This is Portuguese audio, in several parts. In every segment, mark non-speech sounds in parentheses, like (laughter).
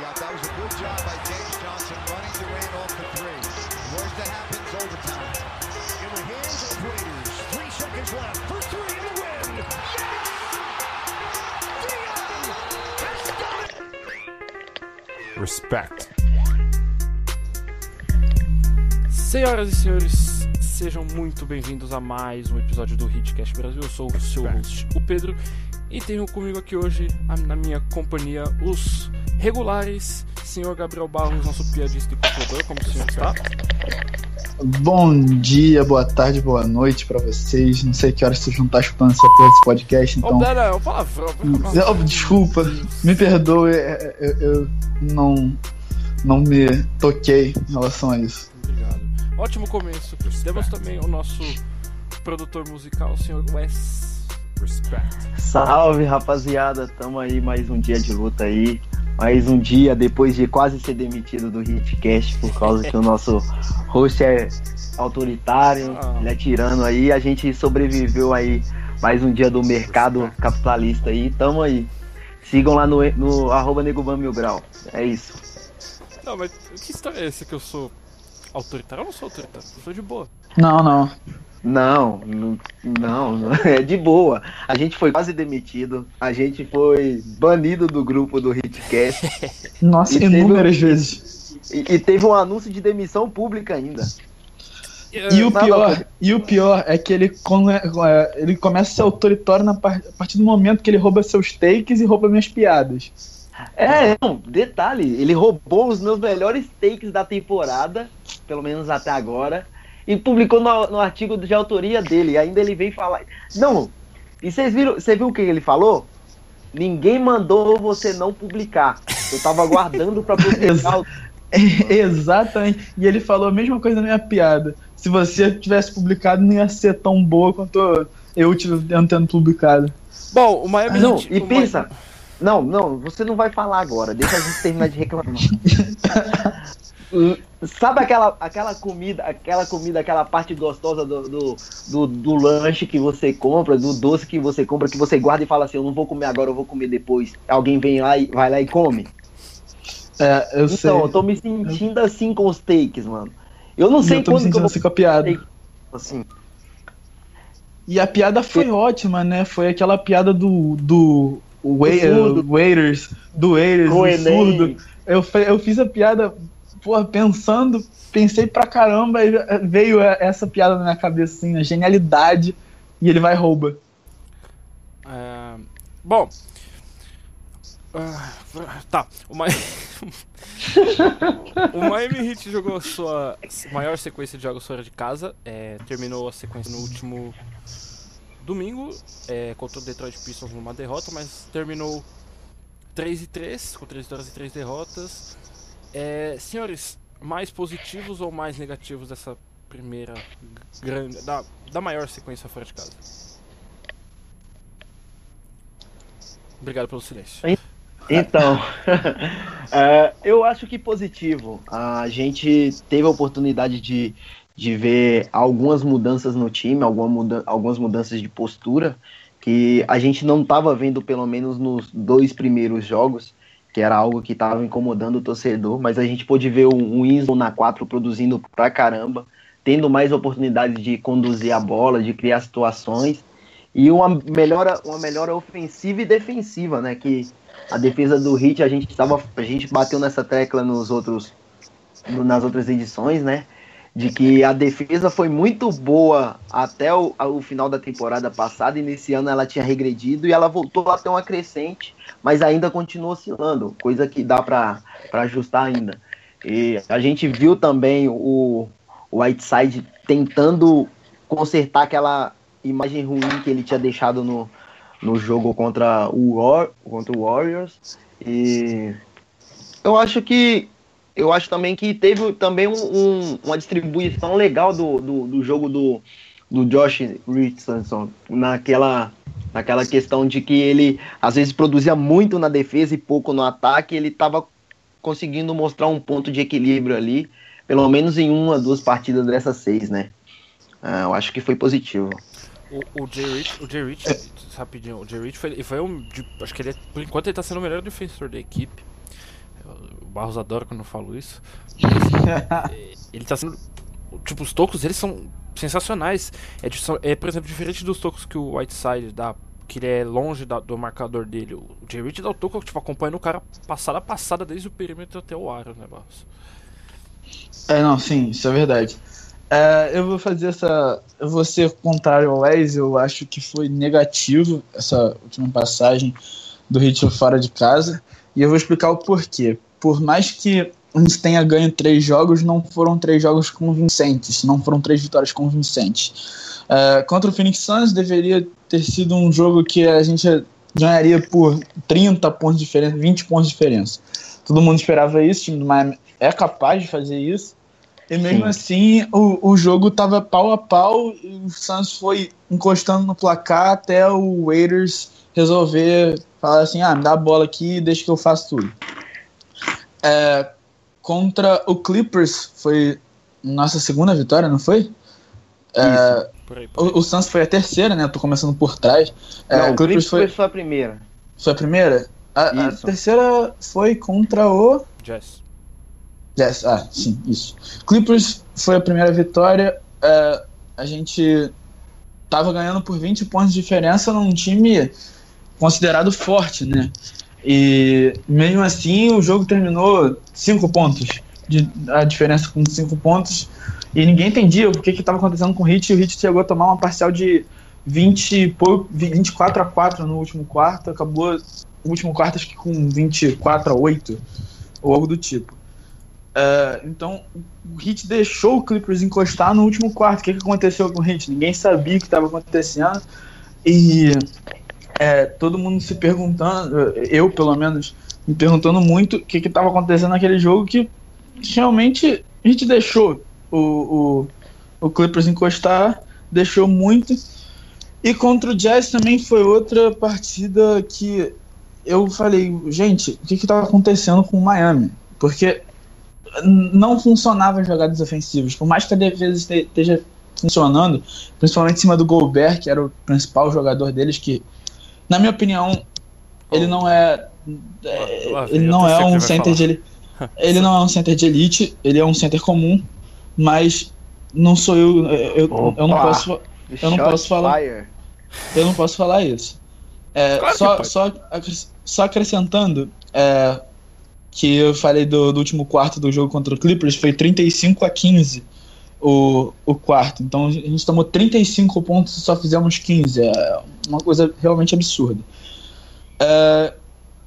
Yeah, that was a good job by James Johnson running Durant off the three. Worst that happens, overtime. In the hands of Raiders. Three seconds left. For three in the win. Respect. Senhoras e senhores, sejam muito bem-vindos a mais um episódio do Hitcast Brasil. Eu sou o seu host, o Pedro, e tenho comigo aqui hoje, a- na minha companhia, os regulares, senhor Gabriel Barros, nosso piadista e consultor, como o senhor está? Bom dia, boa tarde, boa noite pra vocês. Não sei que horas vocês vão estar escutando essa porra desse podcast, então. não, não, palavrão. palavrão. Oh, desculpa, me perdoe, é, é, eu, eu não, não me toquei em relação a isso. Obrigado. Ótimo começo. Temos também o nosso produtor musical, o senhor Wes. Respect. Salve rapaziada, tamo aí mais um dia de luta aí. Mais um dia depois de quase ser demitido do Hitcast por causa que o nosso host é autoritário, Ah. ele é tirano aí. A gente sobreviveu aí mais um dia do mercado capitalista aí. Tamo aí. Sigam lá no, no arroba Negoban Mil Grau. É isso. Não, mas que história é essa que eu sou autoritário? Eu não sou autoritário, eu sou de boa. Não, não. Não, não, não, (laughs) é de boa. A gente foi quase demitido, a gente foi banido do grupo do Hitcast (laughs) Nossa, E teve inúmeras vezes. e, e teve um anúncio de demissão pública ainda. E o Nada pior, pra- e o pior é que ele, come- é, ele começa a ser autoritário na par- a partir do momento que ele rouba seus takes e rouba minhas piadas. É, não, detalhe, ele roubou os meus melhores takes da temporada, pelo menos até agora, e publicou no, no artigo de autoria dele. E ainda ele veio falar. Não, e vocês viram, você viu o que ele falou? Ninguém mandou você não publicar. Eu tava aguardando pra (laughs) publicar. o- (laughs) Exatamente. E ele falou a mesma coisa na minha piada. Se você tivesse publicado, não ia ser tão boa quanto eu tive tendo publicado. Bom, o Miami Não, Heat- e o pensa. Não, não, você não vai falar agora. Deixa a gente terminar de reclamar. (laughs) Sabe aquela, aquela comida, aquela comida, aquela parte gostosa do, do, do, do lanche que você compra, do doce que você compra, que você guarda e fala assim, eu não vou comer agora, eu vou comer depois. Alguém vem lá e vai lá e come. É, eu sei. Então, eu tô me sentindo assim com os takes, mano. Eu não sei eu tô me quando que eu sentindo vou assim com a piada. assim. E a piada foi ótima, né? Foi aquela piada do. do wai- surdo. uh, waiters, do waiters, do surdo. Eu, eu fiz a piada, porra, pensando, pensei pra caramba, e veio essa piada na minha cabeça, assim, a genialidade, e ele vai e rouba. É, bom. ah, tá. O, Mi... (laughs) o Miami Heat jogou sua maior sequência de jogos fora de casa. é, terminou a sequência no último domingo é, contra o Detroit Pistons numa derrota, mas terminou 3 e 3, com 3 vitórias e 3 derrotas. É, senhores, mais positivos ou mais negativos dessa primeira grande. da, da maior sequência fora de casa? Obrigado pelo silêncio. Então, (laughs) é, eu acho que positivo. A gente teve a oportunidade de, de ver algumas mudanças no time, alguma muda, algumas mudanças de postura que a gente não estava vendo, pelo menos nos dois primeiros jogos, que era algo que estava incomodando o torcedor, mas a gente pôde ver um, um Winslow na 4 produzindo pra caramba, tendo mais oportunidade de conduzir a bola, de criar situações, e uma melhora, uma melhora ofensiva e defensiva, né? Que a defesa do Hit a gente tava, a gente bateu nessa tecla nos outros nas outras edições, né? De que a defesa foi muito boa até o, o final da temporada passada e nesse ano ela tinha regredido e ela voltou a ter uma crescente, mas ainda continua oscilando, coisa que dá para ajustar ainda. E a gente viu também o, o Whiteside tentando consertar aquela imagem ruim que ele tinha deixado no, no jogo contra o, contra o Warriors. E eu acho que eu acho também que teve também um- um- uma distribuição legal do, do, do jogo do, do Josh Richardson naquela, naquela questão de que ele às vezes produzia muito na defesa e pouco no ataque, ele estava conseguindo mostrar um ponto de equilíbrio ali, pelo menos em uma, duas partidas dessas seis, né? Ah, eu acho que foi positivo. O, o Jay Rich, o Jay Rich, rapidinho, o Jay Rich foi, foi um. acho que ele, é- por enquanto, ele tá sendo o melhor defensor da equipe. Barros adora quando eu falo isso. Mas, (laughs) ele tá sendo. Tipo, os tocos eles são sensacionais. É, é, por exemplo, diferente dos tocos que o Whiteside dá, que ele é longe da- do marcador dele. O Jay Rich dá o toco, tipo, acompanhando o cara passada a passada desde o perímetro até o aro, né, Barros? É, não, sim, isso é verdade. É, eu vou fazer essa. Eu vou ser contrário ao Wes, eu acho que foi negativo essa última passagem do Hit fora de casa. E eu vou explicar o porquê. Por mais que a gente tenha ganho três jogos, não foram três jogos convincentes, não foram três vitórias convincentes. É, contra o Phoenix Suns deveria ter sido um jogo que a gente ganharia por 30 pontos de diferença, 20 pontos de diferença. Todo mundo esperava isso, o time do Miami é capaz de fazer isso. E mesmo Sim. assim, o, o jogo tava pau a pau e o Suns foi encostando no placar até o Waiters resolver falar assim: ah, me dá a bola aqui e deixa que eu faço tudo. É, contra o Clippers foi nossa segunda vitória, não foi? É, Por aí, por aí. o, o Suns foi a terceira, né? Eu tô começando por trás. É, Não, o o Clippers foi, foi só a primeira. foi a primeira? A, a terceira foi contra o. Jazz. Yes, ah, sim, isso. Clippers foi a primeira vitória. é, a gente tava ganhando por 20 pontos de diferença num time considerado forte, né? E mesmo assim o jogo terminou 5 pontos. De, a diferença com 5 pontos. E ninguém entendia o que estava acontecendo com o Hit. E o Hit chegou a tomar uma parcial de 20, e pou- 24 a 4 no último quarto. Acabou o último quarto acho que com 24 a 8 ou algo do tipo. É, então, o Heat deixou o Clippers encostar no último quarto. O que, que aconteceu com o Heat? Ninguém sabia o que estava acontecendo. E é, todo mundo se perguntando, eu pelo menos, me perguntando muito o que estava acontecendo naquele jogo que realmente a gente deixou o, o, o Clippers encostar, deixou muito. E contra o Jazz também foi outra partida que eu falei, gente, o que estava acontecendo com o Miami? Porque não funcionava as jogadas ofensivas. Por mais que a defesa este- esteja funcionando, principalmente em cima do Gobert, que era o principal jogador deles, que, na minha opinião, ele não é. é, Lá vem, ele não é um center falar. de elite. (laughs) Ele não é um center de elite, ele é um center comum, mas não sou eu. Eu, eu, eu não posso. Eu não posso falar. fire. Eu não posso falar isso. É, Claro só, só, só acrescentando é, que eu falei do, do último quarto do jogo contra o Clippers, foi 35 a 15 o, o quarto. Então a gente tomou 35 pontos e só fizemos 15. É uma coisa realmente absurda. É,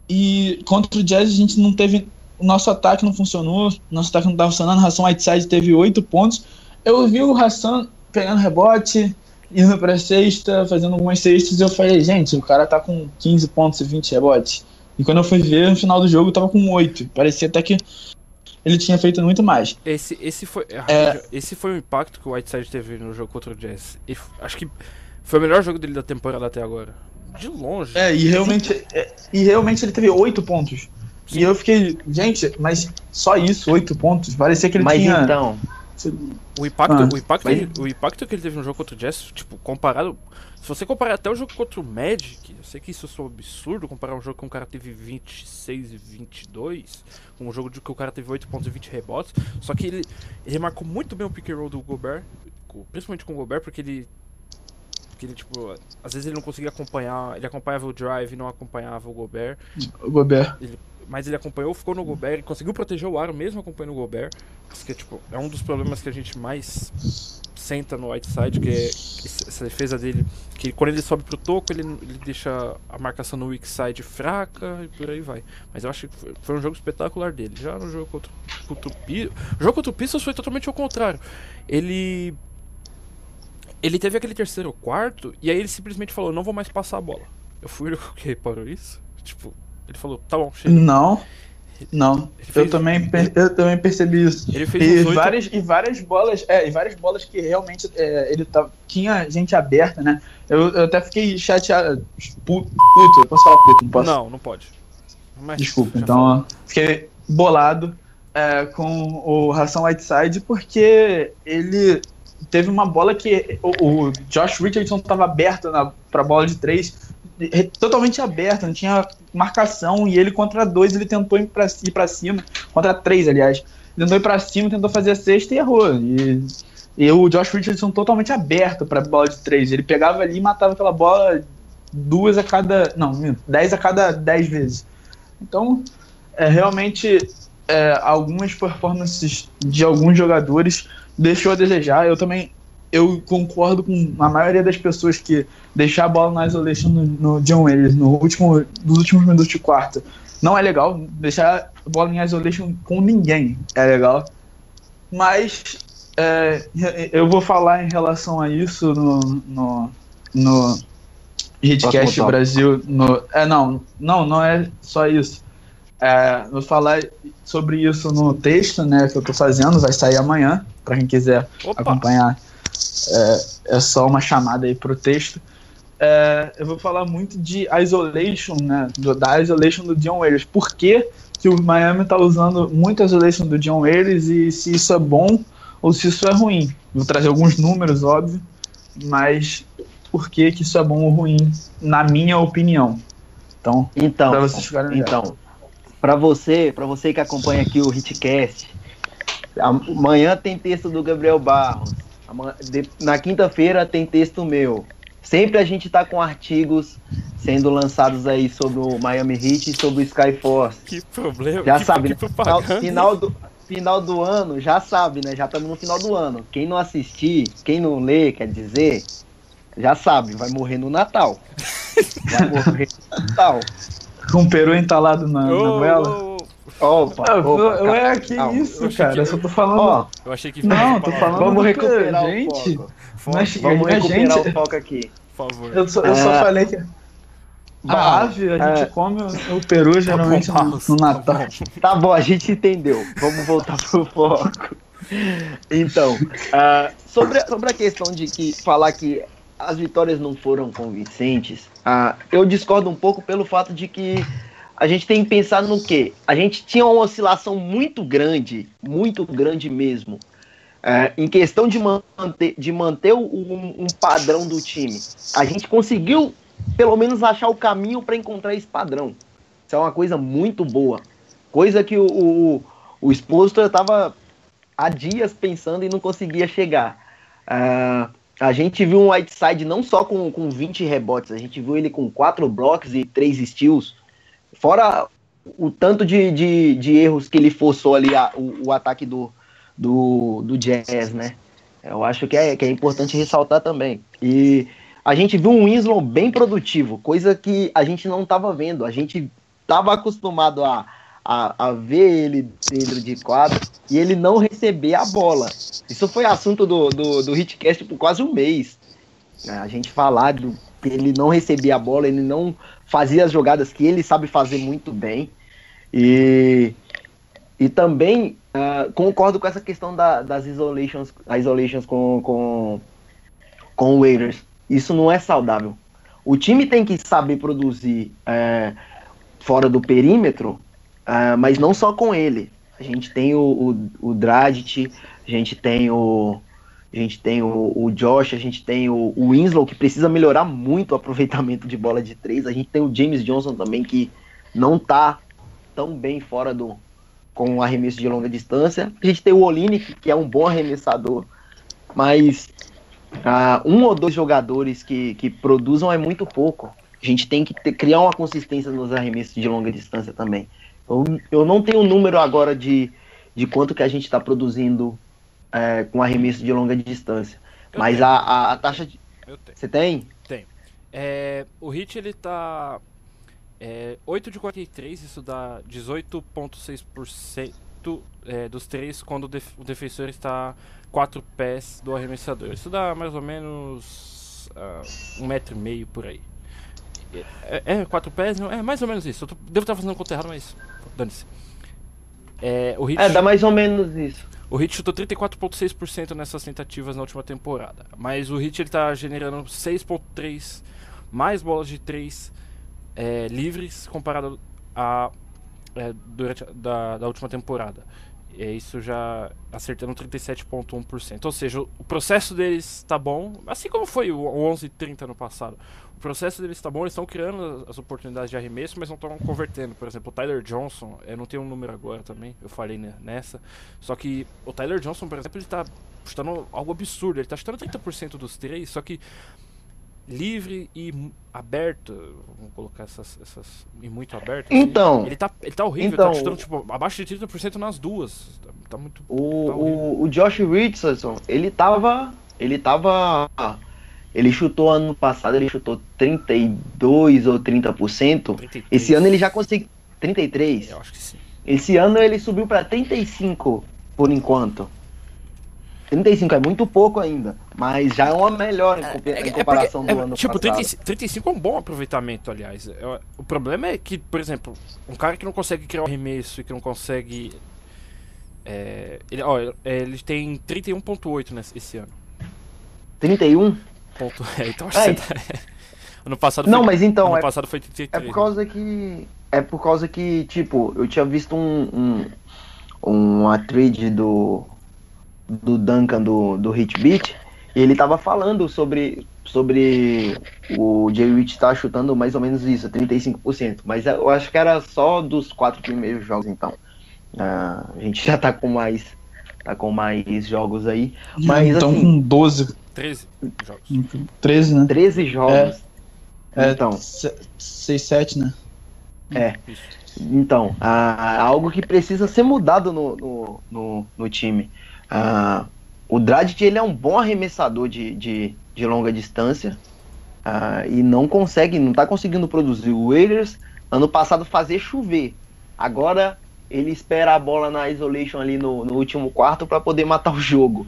e contra o Jazz a gente não teve. O nosso ataque não funcionou, nosso ataque não estava funcionando. Hassan Whiteside teve 8 pontos. Eu vi o Hassan pegando rebote, indo pra sexta, fazendo algumas cestas, e eu falei, gente, o cara tá com 15 pontos e 20 rebotes. E quando eu fui ver, no final do jogo, tava com 8. Parecia até que ele tinha feito muito mais. Esse, esse, foi, É. rapidinho, esse foi o impacto que o Whiteside teve no jogo contra o Jazz. E f- acho que foi o melhor jogo dele da temporada até agora. De longe. É, e realmente, é, e realmente ele teve 8 pontos. Sim. E eu fiquei, gente, mas só isso, 8 pontos? Parecia que ele Mas tinha. então, O impacto, Ah, o, impacto, mas- o impacto que ele teve no jogo contra o Jazz, tipo, comparado. Se você comparar até o jogo contra o Magic, eu sei que isso é um absurdo comparar um jogo que um cara teve 26 e 22, com um jogo de que o cara teve 8 pontos e 20 rebotes. Só que ele, ele marcou muito bem o pick and roll do Gobert, principalmente com o Gobert, porque ele. Porque ele, tipo, às vezes ele não conseguia acompanhar. Ele acompanhava o drive e não acompanhava o Gobert. O Gobert. Mas ele acompanhou, ficou no Gobert, conseguiu proteger o aro mesmo acompanhando o Gobert. Que, tipo, é um dos problemas que a gente mais senta no Whiteside, que é essa defesa dele, que quando ele sobe pro toco, ele, ele deixa a marcação no weak side fraca e por aí vai. Mas eu acho que foi, foi um jogo espetacular dele. Já no jogo contra, contra o Pistons, o jogo contra o Pistons foi totalmente ao contrário. Ele ele teve aquele terceiro quarto e aí ele simplesmente falou, não vou mais passar a bola. Eu fui o que reparou isso? Tipo, ele falou, tá bom, chega. Não. Não. Ele Eu fez- também, eu também percebi isso. Ele fez E várias, e várias bolas, é, e várias bolas que realmente é, ele tá, tinha gente aberta, né? Eu, eu até fiquei chateado. Puto, puto, eu posso falar puto, não posso? Não, não pode. Mas Desculpa, então fiquei bolado é, com o Ração Whiteside porque ele teve uma bola que o, o Josh Richardson estava aberto na, pra bola de três totalmente aberto, não tinha marcação, e ele contra dois ele tentou ir pra cima, contra três, aliás, tentou ir pra cima, tentou fazer a sexta e errou. E, e o Josh Richardson totalmente aberto pra bola de três, ele pegava ali e matava aquela bola duas a cada, não, dez a cada dez vezes. Então, é, realmente, é, algumas performances de alguns jogadores deixou a desejar, eu também eu concordo com a maioria das pessoas que deixar a bola na isolation no, no John Wayne no último, nos últimos minutos de quarta não é legal. Deixar a bola em isolation com ninguém é legal. Mas é, eu vou falar em relação a isso no, no, no Hitcast Brasil. No, é, não, não, não é só isso. É, vou falar sobre isso no texto né, que eu tô fazendo, vai sair amanhã, para quem quiser Opa. acompanhar é, é só uma chamada aí pro texto. É, eu vou falar muito de isolation, né? Do, da isolation do John Waiters. Por que, que o Miami está usando muito a isolation do John Waiters e se isso é bom ou se isso é ruim. Vou trazer alguns números, óbvio, mas por que, que isso é bom ou ruim, na minha opinião. Então, então para vocês ficarem Então, para você, para você que acompanha aqui o Hitcast, amanhã tem texto do Gabriel Barros. Na quinta-feira tem texto meu. Sempre a gente tá com artigos sendo lançados aí sobre o Miami Heat e sobre o Skyforce. Que problema. Já que, sabe, que né? Final do, final do ano, já sabe, né? Já estamos no final do ano. Quem não assistir, quem não lê, quer dizer, já sabe, vai morrer no Natal. (laughs) Vai morrer no Natal. Com o peru entalado na, oh, na vela. Opa, ah, opa, Ué, que calma. isso, eu cara? Que... Eu só tô falando. Ó, eu achei que Não, tô falando. Vamos recuperar gente. o foco. Mas, Vamos recuperar gente... o foco aqui. Por favor. Eu só, eu só é. falei que. A ave, a gente é... come o peru tá geralmente tá no, no, Natal. Tá bom, a gente entendeu. Vamos voltar pro foco. Então, uh, sobre, a, sobre a questão de que falar que as vitórias não foram convincentes, uh, eu discordo um pouco pelo fato de que a gente tem que pensar no que? A gente tinha uma oscilação muito grande, muito grande mesmo, é, em questão de manter, de manter um, um, padrão do time. A gente conseguiu, pelo menos, achar o caminho para encontrar esse padrão. Isso é uma coisa muito boa. Coisa que o, o, o Exposto estava há dias pensando e não conseguia chegar. Uh, a gente viu um Whiteside não só com, com 20 rebotes, a gente viu ele com 4 blocos e 3 steals Fora o tanto de, de, de erros que ele forçou ali a, o, o, ataque do, do, do Jazz, né? Eu acho que é, que é importante ressaltar também. E a gente viu um Winslow bem produtivo, coisa que a gente não estava vendo. A gente estava acostumado a, a, a, ver ele dentro de quadro e ele não receber a bola. Isso foi assunto do, do, do Hitcast por quase um mês. A gente falar do ele não recebia a bola, ele não fazia as jogadas que ele sabe fazer muito bem. E, e também uh, concordo com essa questão da, das isolations, isolations com, com, com o Waiters. Isso não é saudável. O time tem que saber produzir uh, fora do perímetro, uh, mas não só com ele. A gente tem o, o, o Dragic, a gente tem o, a gente tem o, o Josh, a gente tem o, o, Winslow, que precisa melhorar muito o aproveitamento de bola de três. A gente tem o James Johnson também, que não tá tão bem fora do com o arremesso de longa distância. A gente tem o Olinick, que é um bom arremessador, mas uh, um ou dois jogadores que, que produzam é muito pouco. A gente tem que ter, criar uma consistência nos arremessos de longa distância também. Eu, eu não tenho o número agora de, de quanto que a gente está produzindo é, com arremesso de longa distância. Eu Mas a, a, a, taxa de. Você tem? Tem. É, o hit ele tá. É, 8 de 43, isso dá 18,6% é, dos três quando o, def o, defensor está 4 pés do arremessador. Isso dá mais ou menos uh, um metro e meio por aí. É, é, 4 pés? Não, é mais ou menos isso. Eu tô, devo estar fazendo conta errada, mas dane-se. É, o hit... é, dá mais ou menos isso. O Hit chutou 34,6% nessas tentativas na última temporada. Mas o Hit ele tá generando 6,3 mais bolas de 3 é, livres comparado a é, durante a, da, da última temporada. E isso já acertando 37,1%. Ou seja, o processo deles está bom, assim como foi o 11:30 no passado. O processo deles está bom, eles estão criando as oportunidades de arremesso, mas não estão convertendo. Por exemplo, o Tyler Johnson, eu não tenho um número agora também, eu falei nessa. Só que o Tyler Johnson, por exemplo, ele está chutando algo absurdo. Ele está chutando 30% dos três, só que livre e aberto, vamos colocar essas, essas e muito aberto. Assim, então, ele tá, ele tá horrível, então, tá chutando tipo abaixo de 30% nas duas. Tá, tá muito O, tá o, o Josh Richardson, ele tava, ele tava ele chutou ano passado, ele chutou 32 ou 30%. 33. Esse ano ele já conseguiu 33. Eu acho que sim. Esse ano ele subiu para 35 por enquanto. 35 é muito pouco ainda, mas já é uma melhora em, é, em é comparação é, do ano tipo, passado. Tipo, 35 é um bom aproveitamento, aliás. É, o problema é que, por exemplo, um cara que não consegue criar um arremesso e que não consegue. É, ele, ó, ele tem 31,8 esse ano. 31? Ponto, (laughs) é, então acho que você tá... (laughs) Ano passado Não, foi, mas então. Ano é, passado foi 33. É por causa que. É por causa que, tipo, eu tinha visto um. um uma trade do do Duncan do, do Hitbeat, e ele tava falando sobre, sobre o Jay Rich tá chutando mais ou menos isso, 35%. Mas eu acho que era só dos quatro primeiros jogos, então. Uh, a gente já tá com mais. Tá com mais jogos aí. Mas, então assim, com 12. 13 jogos. 13, né? 13 jogos. É, então. 6, 7, né? É. Então, uh, algo que precisa ser mudado no, no, no, no time. Uh, o Dragic ele é um bom arremessador de, de, de longa distância uh, e não consegue, não está conseguindo produzir. O Warriors ano passado fazer chover. Agora ele espera a bola na isolation ali no, no último quarto para poder matar o jogo.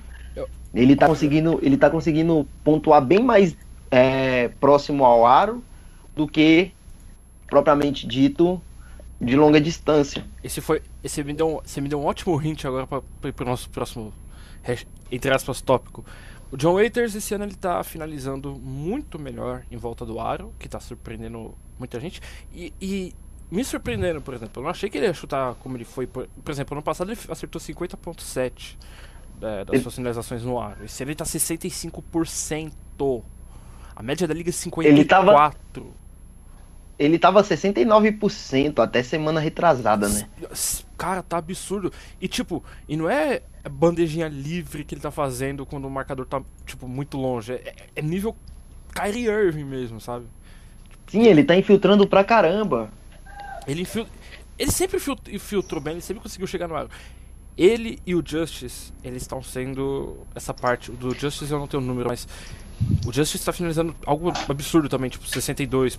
Ele está conseguindo, ele tá conseguindo pontuar bem mais é, próximo ao aro do que propriamente dito de longa distância. Esse foi. Esse me deu um, você me deu um ótimo hint agora para o nosso próximo, entre aspas, tópico. O John Waiters esse ano ele tá finalizando muito melhor em volta do aro, que tá surpreendendo muita gente. E, e me surpreendendo, por exemplo, eu não achei que ele ia chutar como ele foi. Por, por exemplo, ano passado ele acertou 50,7% é, das ele... suas finalizações no aro. Esse ano ele tá 65%. A média da liga é 54%. Ele tava ele tava 69% até semana retrasada, né? Cara, tá absurdo. E tipo, e não é bandejinha livre que ele tá fazendo quando o marcador tá, tipo, muito longe. É, é nível Kyrie Irving mesmo, sabe? Sim, ele tá infiltrando pra caramba. Ele infil... Ele sempre infiltrou bem, ele sempre conseguiu chegar no aro. Ele e o Justice, eles estão sendo essa parte. Do Justice eu não tenho o número, mas o Justice está finalizando algo absurdo também, tipo 62%,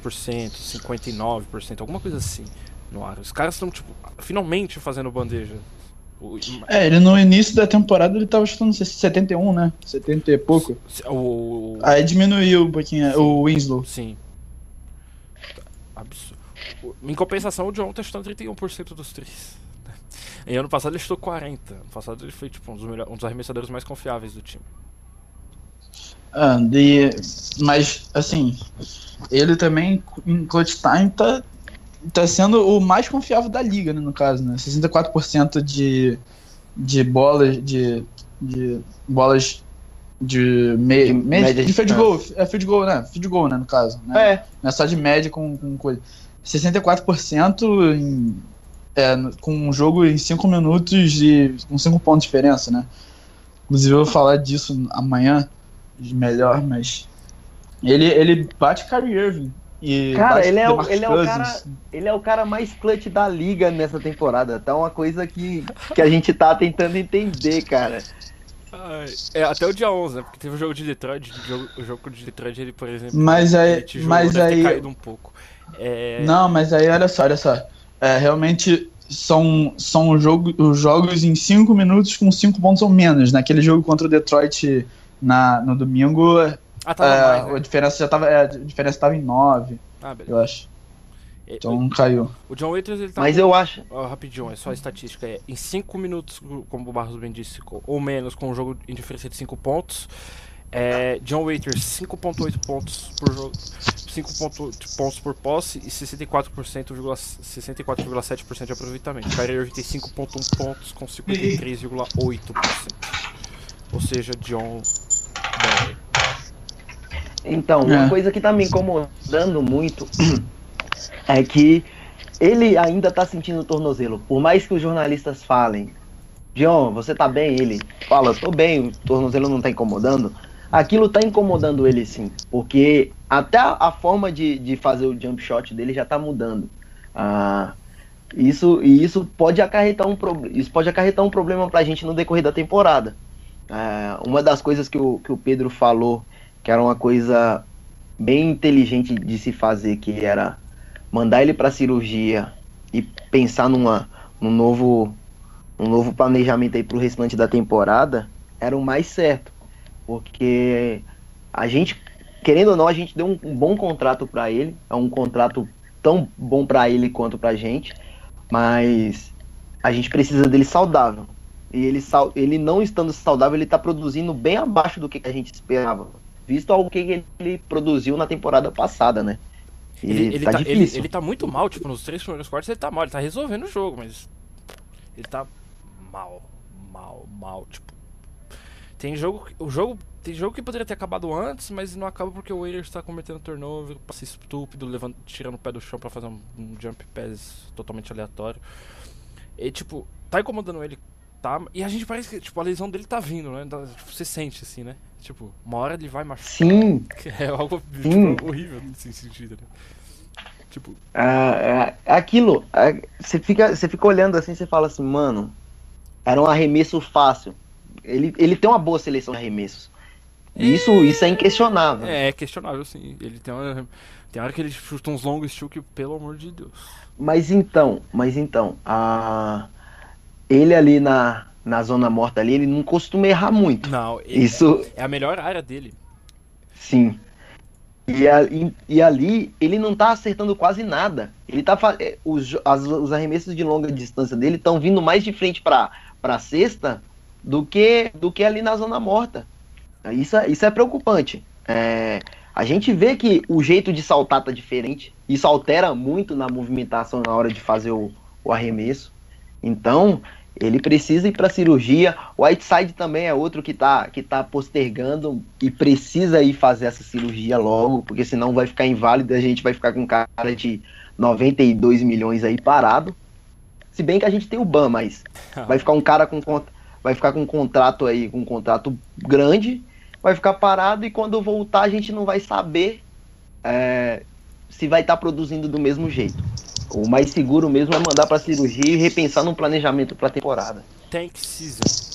59%, alguma coisa assim no ar. Os caras estão, tipo, finalmente fazendo bandeja. É, ele no início da temporada ele tava chutando 71, né? 70 e pouco. O... Aí diminuiu um pouquinho, sim, o Winslow. Sim. Absurdo. Em compensação, o John tá chutando 31% dos três. Em ano passado ele chutou 40. Ano passado ele foi tipo um dos, melhores, um dos arremessadores mais confiáveis do time. Ah, de, mas, assim, ele também em clutch time tá, tá sendo o mais confiável da liga, né, no caso, né? 64% de, de bolas de, de bolas de, me, de, média, de field goal, é field goal, né? Field goal, né, no caso, né? É. Não é só de média com, com coisa. 64% em, é, com um jogo em 5 minutos e com 5 pontos de diferença, né? Inclusive eu vou falar disso amanhã melhor, mas ele, ele bate Kyrie Irving. E cara, ele é, o, ele, é o cara, ele é o cara mais clutch da liga nessa temporada. Tá uma coisa que, que a gente tá tentando entender, cara. É, até o dia 11, né? Porque teve o jogo de Detroit, o jogo, o jogo de Detroit, ele, por exemplo, mas aí, mas aí caído um pouco. É... Não, mas aí olha só, olha só. É, realmente são, são jogo, os jogos em 5 minutos com 5 pontos ou menos. Naquele jogo contra o Detroit na, no domingo, ah, tá é, mais, né? a diferença já tava, é, a diferença tava em 9, ah, eu acho. Então o, caiu. O John Waiters ele tá. Mas com, eu acho. Ó, rapidinho, é só a estatística. É, em 5 minutos, como o Barros bem disse, ou menos, com um jogo em diferença de 5 pontos, É, John Waiters, 5.8 pontos por jogo. 5.8 pontos por posse e 64,7% 64, de aproveitamento. Kyrie Irving tem 5.1 pontos com 53,8%. Ou seja, John Barry. Então, uma É. coisa que tá me incomodando muito (clears throat) é que ele ainda tá sentindo o tornozelo. Por mais que os jornalistas falem, John, você tá bem? Ele fala, tô bem, o tornozelo não tá incomodando. Aquilo tá incomodando ele sim, porque até a, forma de, de fazer o jump shot dele já tá mudando. Ah, isso, e isso pode acarretar um problema. Isso pode acarretar um problema pra gente no decorrer da temporada. Ah, uma das coisas que o, que o Pedro falou que era uma coisa bem inteligente de se fazer, que era mandar ele para cirurgia e pensar numa, num novo um novo planejamento aí para o restante da temporada, era o mais certo, porque a gente querendo ou não a gente deu um, um bom contrato para ele, é um contrato tão bom para ele quanto para a gente, mas a gente precisa dele saudável. E ele, ele não estando saudável, ele está produzindo bem abaixo do que a gente esperava visto ao que ele produziu na temporada passada, né? E Ele, ele, tá, tá, ele, ele tá muito mal, tipo, nos três primeiros quartos ele tá mal, ele tá resolvendo o jogo, mas. Ele tá mal, mal, mal, tipo. Tem jogo. O jogo. Tem jogo que poderia ter acabado antes, mas não acaba porque o Warriors tá cometendo turnover, passe estúpido, levando, tirando o pé do chão pra fazer um, um jump pass totalmente aleatório. E tipo, tá incomodando ele, tá? E a gente parece que, tipo, a lesão dele tá vindo, né? Dá- tipo, você sente assim, né? Tipo, uma hora ele vai machucar. Sim, (laughs) É algo Sim. tipo, horrível nesse sentido, né? Tipo, é aquilo. Você fica, você fica olhando assim, você fala assim, mano, era um arremesso fácil. Ele, ele tem uma boa seleção de arremessos. E Isso, isso é inquestionável. é, é questionável, sim. Ele tem uma. Tem hora que ele chuta uns longos que, pelo amor de Deus. Mas então, mas então, a... ele ali na, na zona morta ali, ele não costuma errar muito. Não, ele- Isso, é a melhor área dele. Sim. E, a- e- e ali ele não tá acertando quase nada. Ele tá é, os, as- os arremessos de longa distância dele estão vindo mais de frente para para cesta do que do que ali na zona morta. Isso, é- isso é preocupante. É, a gente vê que o jeito de saltar tá diferente. Isso altera muito na movimentação na hora de fazer o, o arremesso. Então, ele precisa ir para cirurgia. O Whiteside também é outro que tá, que tá postergando e precisa ir fazer essa cirurgia logo, porque senão vai ficar inválido e a gente vai ficar com cara de 92 milhões aí parado. Se bem que a gente tem o Ban, mas vai ficar um cara com cont- vai ficar com um contrato aí, com um contrato grande, vai ficar parado e quando voltar a gente não vai saber é, se vai estar produzindo do mesmo jeito. O mais seguro mesmo é mandar para cirurgia e repensar no planejamento para temporada. Tank Season.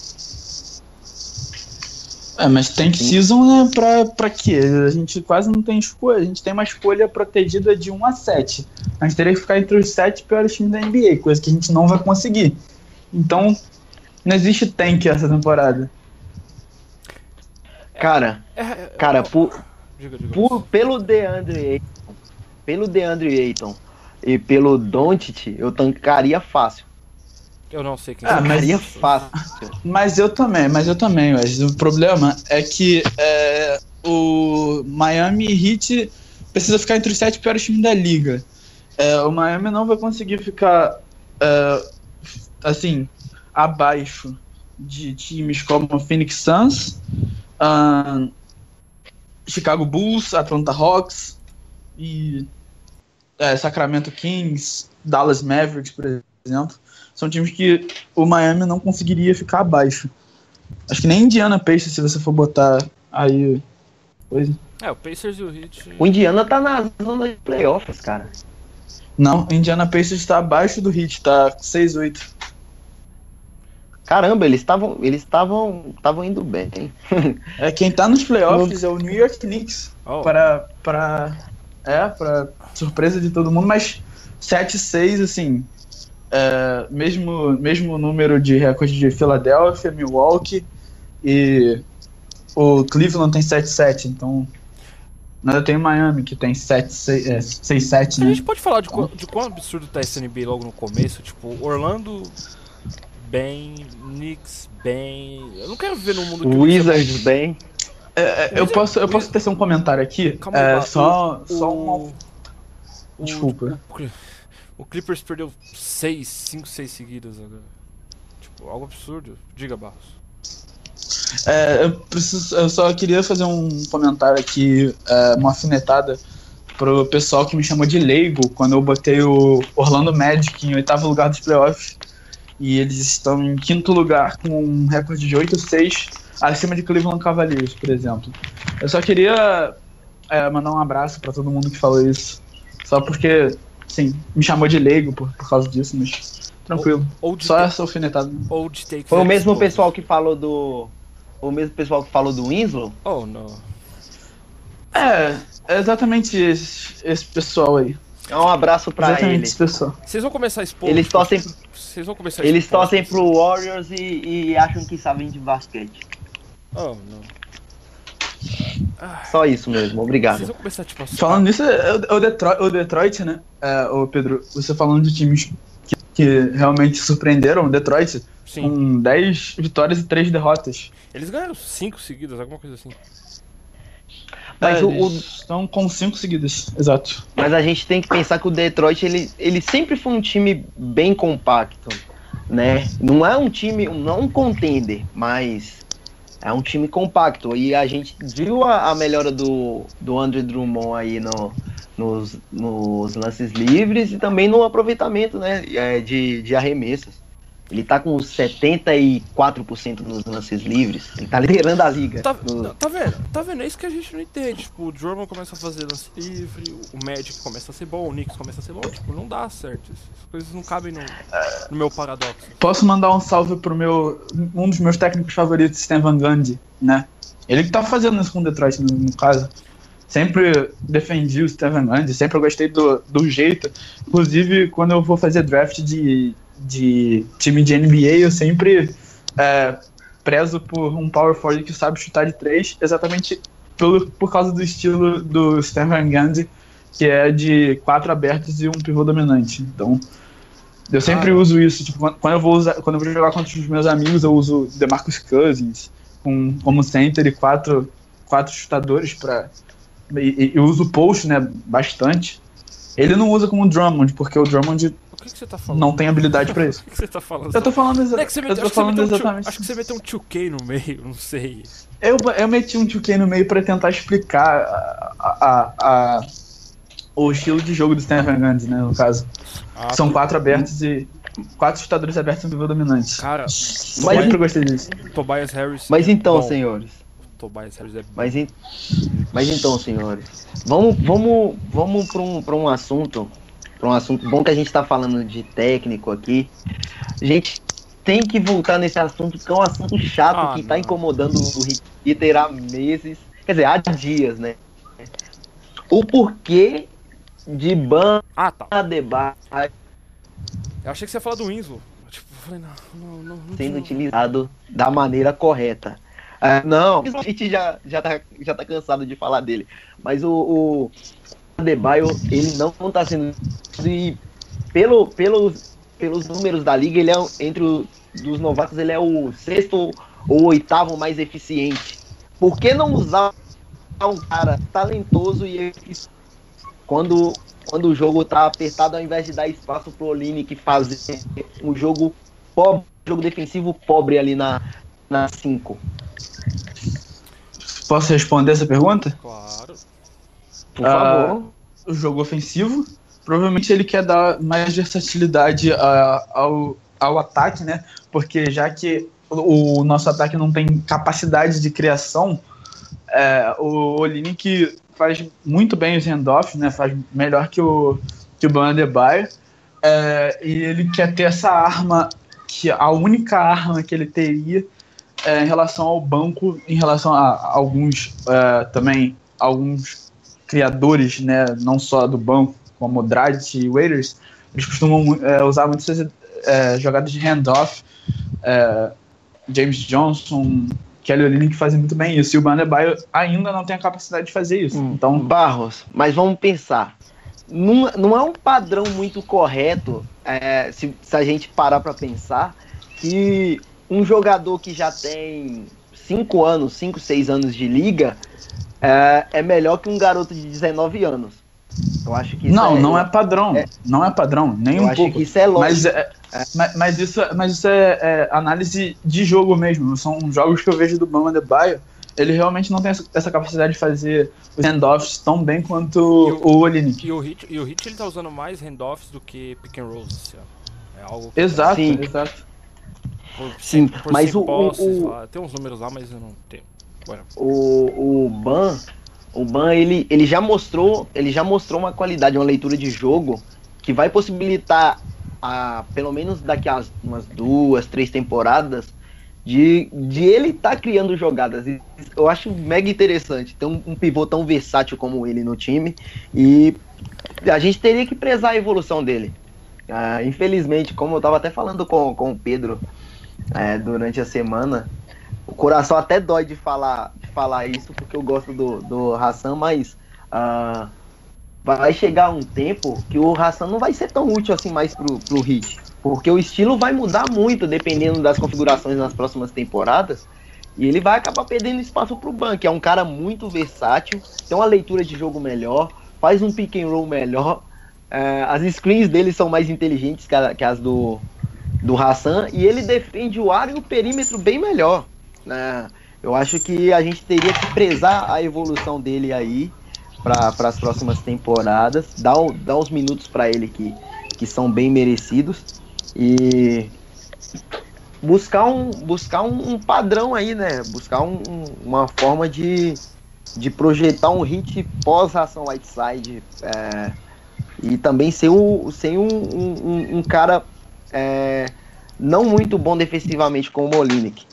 É, mas tank season é pra, pra quê? A gente quase não tem escolha. A gente tem uma escolha protegida de 1 a 7. A gente teria que ficar entre os 7 piores times da NBA, coisa que a gente não vai conseguir. Então, não existe tank essa temporada. Cara, É, é, cara, ó, por, diga, diga. por- pelo DeAndre Ayton, pelo DeAndre Ayton e pelo Doncic, eu tancaria fácil. Eu não sei quem Ah, é. mas- Tancaria fácil. Mas eu também, mas eu também, Wes. O problema é que é, o Miami Heat precisa ficar entre os sete piores times da liga. É, o Miami não vai conseguir ficar é, assim abaixo de times como o Phoenix Suns, ahn, Chicago Bulls, Atlanta Hawks e é, Sacramento Kings, Dallas Mavericks, por exemplo. São times que o Miami não conseguiria ficar abaixo. Acho que nem Indiana Pacers, se você for botar aí. Coisa. É, o Pacers e o Heat. O Indiana tá na zona de playoffs, cara. Não, Indiana Pacers está abaixo do Heat, tá 6-8. Caramba, eles estavam eles estavam estavam indo bem. (laughs) É, quem tá nos playoffs é o New York Knicks. Oh, Para, para, é, para surpresa de todo mundo, mas 7-6, assim. é, mesmo, mesmo número de recorde de Filadélfia, Milwaukee e o Cleveland tem 7-7, então. Ainda tem o Miami que tem 7-6, é, 6-7, A né? gente pode falar de, quão- de quão absurdo tá esse NBA logo no começo? Tipo, Orlando bem, Knicks bem. Eu não quero viver num mundo que Wizards bem. É, é, eu, posso, eu posso tecer um comentário aqui? Calma aí, É, só, o- só o- um. o- Desculpa. O, o Clippers perdeu 6, 5, 6 seguidas agora. Tipo, algo absurdo. Diga, Barros. É, eu, preciso, eu só queria fazer um comentário aqui, é, uma alfinetada pro pessoal que me chamou de leigo quando eu botei o Orlando Magic em oitavo lugar dos playoffs. E eles estão em quinto lugar com um recorde de 8-6, acima de Cleveland Cavaliers, por exemplo. Eu só queria é, mandar um abraço pra todo mundo que falou isso. Só porque, sim, me chamou de leigo por, por causa disso, mas tranquilo. Ou de, Só essa alfinetada. ou de takes Foi o mesmo exposed. pessoal que falou do. O mesmo pessoal que falou do Winslow? Oh, não. É, é exatamente esse, esse pessoal aí. É um abraço pra exatamente eles. esse pessoal. Vocês vão começar a expor. Eles tipo, torcem, Vocês vão começar eles torcem pro Warriors e, e acham que sabem de basquete. Oh, não. Só isso mesmo, Vocês obrigado. vão começar, tipo, a Falando nisso, é o, o Detroit, o Detroit, né? É, o Pedro, você falando de times que, que realmente surpreenderam, o Detroit, Sim. com 10 vitórias e 3 derrotas. Eles ganharam 5 seguidas, alguma coisa assim. Mas, É, o, o- estão com 5 seguidas, exato. mas a gente tem que pensar que o Detroit ele, ele sempre foi um time bem compacto, né? Não é um time, não um contender, mas é um time compacto. E a gente viu a, a melhora do, do Andrew Drummond aí no, nos, nos lances livres e também no aproveitamento né, é, de, de arremessos. Ele tá com 74% nos lances livres. Ele tá liderando a liga. Tá, no- tá vendo? Tá vendo? É isso que a gente não entende. Tipo, o Drummond começa a fazer lance livre, o Magic começa a ser bom, o Knicks começa a ser bom. Tipo, não dá certo. Essas coisas não cabem no, no meu paradoxo. Posso mandar um salve pro meu. um dos meus técnicos favoritos, Stan Van Gundy, né? Ele que tá fazendo isso com o Detroit, no, no caso. Sempre defendi o Stan Van Gundy, sempre eu gostei do, do jeito. Inclusive, quando eu vou fazer draft de, de time de NBA, eu sempre é, prezo por um power forward que sabe chutar de três, exatamente pelo, por causa do estilo do Stan Van Gundy, que é de quatro abertos e um pivô dominante. Então, eu sempre Ah. uso isso. Tipo, quando- eu vou usar, quando eu vou jogar contra os meus amigos, eu uso DeMarcus Cousins com, como center e quatro, quatro chutadores para e, e- eu uso o post, né, bastante. Ele não usa como Drummond, porque o Drummond que, que você tá falando? não tem habilidade para isso. (laughs) O que, que você tá falando? Eu tô falando, exa é que você eu tô acho, que você falando meteu um exatamente. acho que você meteu um 2K no meio, não sei. Eu, eu meti um 2K no meio para tentar explicar a, a- a- o estilo de jogo do Stephen Gandhi, né, no caso. Ah, São quatro abertos e quatro chutadores abertos e um pivô dominante. Cara, Eu Mas- sempre gostei disso. Tobias Harris. Mas é então, bom. senhores. Tobias Harris é. Mas, en- mas então, senhores, vamos, vamos, vamos para um, pra um assunto, para um assunto bom que a gente está falando de técnico aqui. A gente tem que voltar nesse assunto, que é um assunto chato Ah, que está incomodando o Rick Peter há meses, quer dizer, há dias, né? O porquê de Ban Ah, tá. Adebayo Eu achei que você ia falar do Winslow. Tipo, falei, não, não, não. não sendo utilizado da maneira correta. Ah, não, a gente já, já, tá, já tá cansado de falar dele. Mas o, o Adebayo, ele não tá sendo. E pelo, pelos, pelos números da liga, ele é entre os dos novatos, ele é o sexto ou oitavo mais eficiente. Por que não usar um cara talentoso e eficiente quando, quando o jogo tá apertado, ao invés de dar espaço pro Olinick fazer um jogo pobre, jogo defensivo pobre ali na 5? Posso responder essa pergunta? Claro. Por Ah, favor. O jogo ofensivo. Provavelmente ele quer dar mais versatilidade a- ao, ao ataque, né? Porque já que o, o nosso ataque não tem capacidade de criação, é, o Olinick faz muito bem os handoffs, né? Faz melhor que o, que o Ban Adebayo. É, e ele quer ter essa arma, que a única arma que ele teria é, em relação ao banco, em relação a, a alguns é, também alguns criadores, né, não só do banco, como Dragic e Waiters, eles costumam é, usar muito essas é, jogadas de handoff. É, James Johnson, Kelly Olynyk fazem muito bem isso. E o Bandebaio ainda não tem a capacidade de fazer isso. Hum, Então, Barros, mas vamos pensar. Não, não é um padrão muito correto, é, se, se a gente parar para pensar, que um jogador que já tem 5 anos, 5, 6 anos de liga, é, é melhor que um garoto de 19 anos. Eu acho que isso Não, não é padrão. é- Não é padrão, nem Eu um acho pouco. que isso é lógico. Mas, é- mas, mas isso, mas isso é, é análise de jogo mesmo. São jogos que eu vejo do Bama Debaio. Ele realmente não tem essa, capacidade de fazer os handoffs tão bem quanto E o- o Olinick. E o Hit, e o Hit ele tá usando mais handoffs do que pick and rolls esse ano. É algo que Exato, Sim. exato. por, Sim, por mas o- o- posses o- lá. Tem uns números lá, mas eu não tenho. O, o Ban, o Ban ele, ele já mostrou, ele já mostrou uma qualidade, uma leitura de jogo que vai possibilitar a, pelo menos daqui a umas duas, três temporadas de, de ele estar criando jogadas. Eu acho mega interessante ter um, um pivô tão versátil como ele no time e a gente teria que prezar a evolução dele. Ah, infelizmente, como eu estava até falando com, com o Pedro é, durante a semana, o coração até dói de falar, de falar isso, porque eu gosto do, do Hassan, mas ah, vai chegar um tempo que o Hassan não vai ser tão útil assim mais pro, pro Hit. Porque o estilo vai mudar muito dependendo das configurações nas próximas temporadas. E ele vai acabar perdendo espaço pro Ban, que é um cara muito versátil, tem uma leitura de jogo melhor, faz um pick and roll melhor. é, as screens dele são mais inteligentes que, a- que as do, do Hassan e ele defende o ar e o perímetro bem melhor. Né? Eu acho que a gente teria que prezar a evolução dele aí para as próximas temporadas, dar, dar uns minutos para ele que, que são bem merecidos e buscar um, buscar um, padrão aí, né? Buscar um- um- uma forma de, de projetar um hit pós-ração Whiteside é, e também ser, o, ser um, um, um- cara é, não muito bom defensivamente como o Olinick.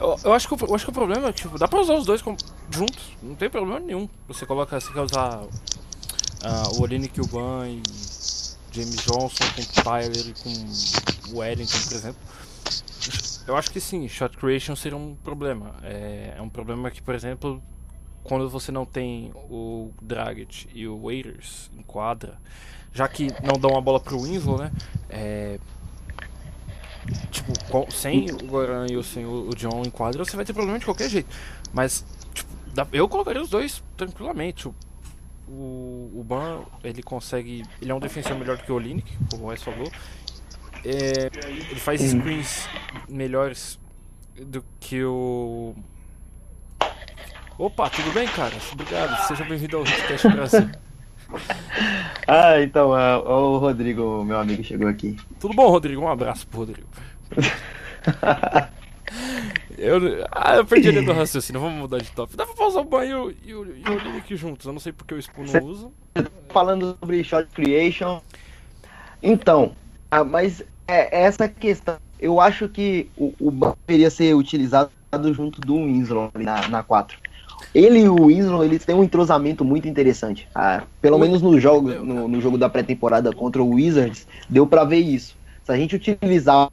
Eu, eu acho que, eu acho que o problema é que tipo, dá pra usar os dois com- juntos, não tem problema nenhum. Você coloca, você quer usar ah, o Olinick e o Ban e James Johnson com Tyler e com Wellington, por exemplo. Eu acho que sim, shot creation seria um problema. É, é um problema que, por exemplo, quando você não tem o Dragic e o Waiters em quadra, já que não dão a bola pro Winslow, né? É, tipo, sem o Goran e o- sem o, John em quadra, você vai ter problema de qualquer jeito. Mas, tipo, eu colocaria os dois tranquilamente. O, o, o Ban, ele consegue. Ele é um defensor melhor do que o Olinick, como o Wes falou. É, ele faz screens melhores do que o. Opa, tudo bem, cara? Obrigado, seja bem-vindo ao Hitcast Brasil. (laughs) (laughs) Ah, então, ah, o Rodrigo, meu amigo, chegou aqui. Tudo bom, Rodrigo? Um abraço pro Rodrigo. (laughs) eu, ah, eu perdi a linha do raciocínio, vamos mudar de top. Dá pra usar o banho e o, o Linick juntos, eu não sei porque o Spoon não usa. falando sobre shot creation. Então, ah, mas é essa questão. Eu acho que o, o deveria ser utilizado junto do Winslow na, na 4. Ele e o Winslow, eles têm um entrosamento muito interessante. Ah, pelo Ui, menos no jogo, no, no jogo da pré-temporada contra o Wizards, deu pra ver isso. Se a gente utilizar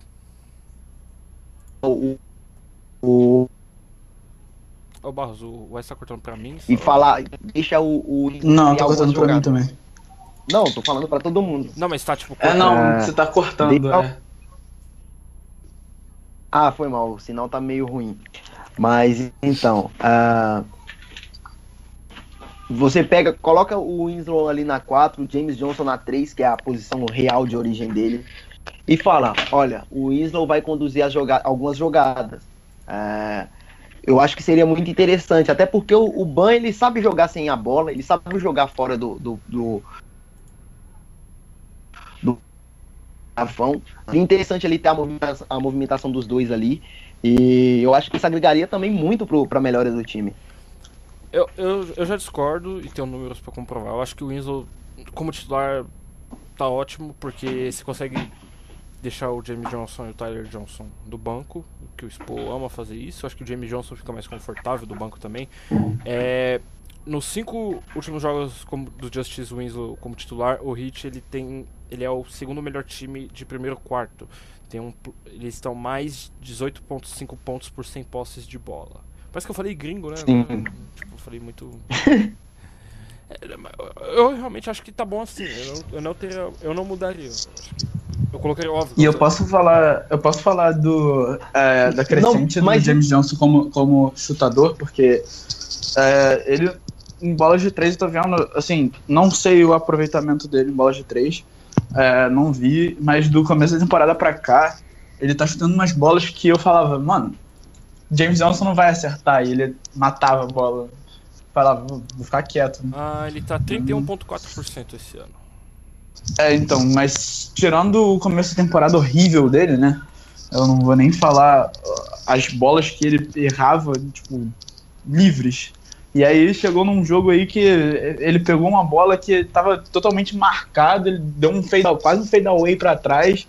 o, o Ô Barros, o Wes tá cortando pra mim. e falar, deixa o, o Não, tá cortando pra mim também. Não, tô falando pra todo mundo. Não, mas tá tipo. É, não, Ah, você tá cortando, legal. é. Ah, foi mal, o sinal tá meio ruim. Mas então, ah, você pega, coloca o Winslow ali na 4, o James Johnson na 3, que é a posição real de origem dele, e fala: olha, o Winslow vai conduzir joga algumas jogadas. Ah, eu acho que seria muito interessante, até porque o, o Ban ele sabe jogar sem a bola, ele sabe jogar fora do, do, do garrafão. É interessante ali ter a movimentação, a movimentação dos dois ali. E eu acho que isso agregaria também muito pro, pra melhora do time. Eu, eu, eu já discordo e tenho números pra comprovar. Eu acho que o Winslow, como titular, tá ótimo, porque você consegue deixar o James Johnson e o Tyler Johnson do banco, que o Spo ama fazer isso. Eu acho que o James Johnson fica mais confortável do banco também. É, nos cinco últimos jogos como, do Justice Winslow como titular, o Heat ele tem, ele é o segundo melhor time de primeiro quarto. Tem um, eles estão mais 18.5 pontos por 100 posses de bola. Parece que eu falei gringo, né? Sim. Tipo, falei muito. É, eu- realmente acho que tá bom assim. Eu não, eu não, teria, eu não mudaria. Eu coloquei óbvio. E eu posso falar, eu posso falar do é, da crescente Não, mas- do James Johnson como, como chutador, porque é, ele em bolas de três eu tô vendo, assim, não sei o aproveitamento dele em bolas de três, é, não vi, mas do começo da temporada pra cá, ele tá chutando umas bolas que eu falava, mano, James Johnson não vai acertar, e ele matava a bola. Falava, vou vou ficar quieto. Ah, ele tá 31,4% esse ano. É, então, mas tirando o começo da temporada horrível dele, né? Eu não vou nem falar uh, as bolas que ele errava, tipo, livres. E aí chegou num jogo aí que ele pegou uma bola que tava totalmente marcada, ele deu um fade, quase um fade away pra trás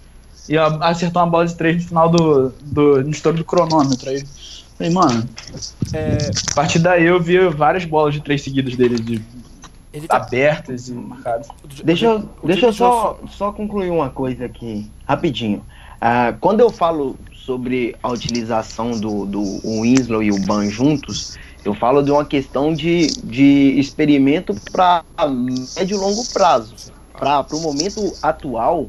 e a- acertou uma bola de três no final do, do no estouro do cronômetro. Aí, falei, mano, É, a partir daí eu vi várias bolas de três seguidas dele, de tá. abertas e marcadas. Deixa eu, deixa eu só, só concluir uma coisa aqui, rapidinho. Ah, quando eu falo sobre a utilização do, do Winslow e o Ban juntos, eu falo de uma questão de, de experimento para médio e longo prazo. Para o momento atual,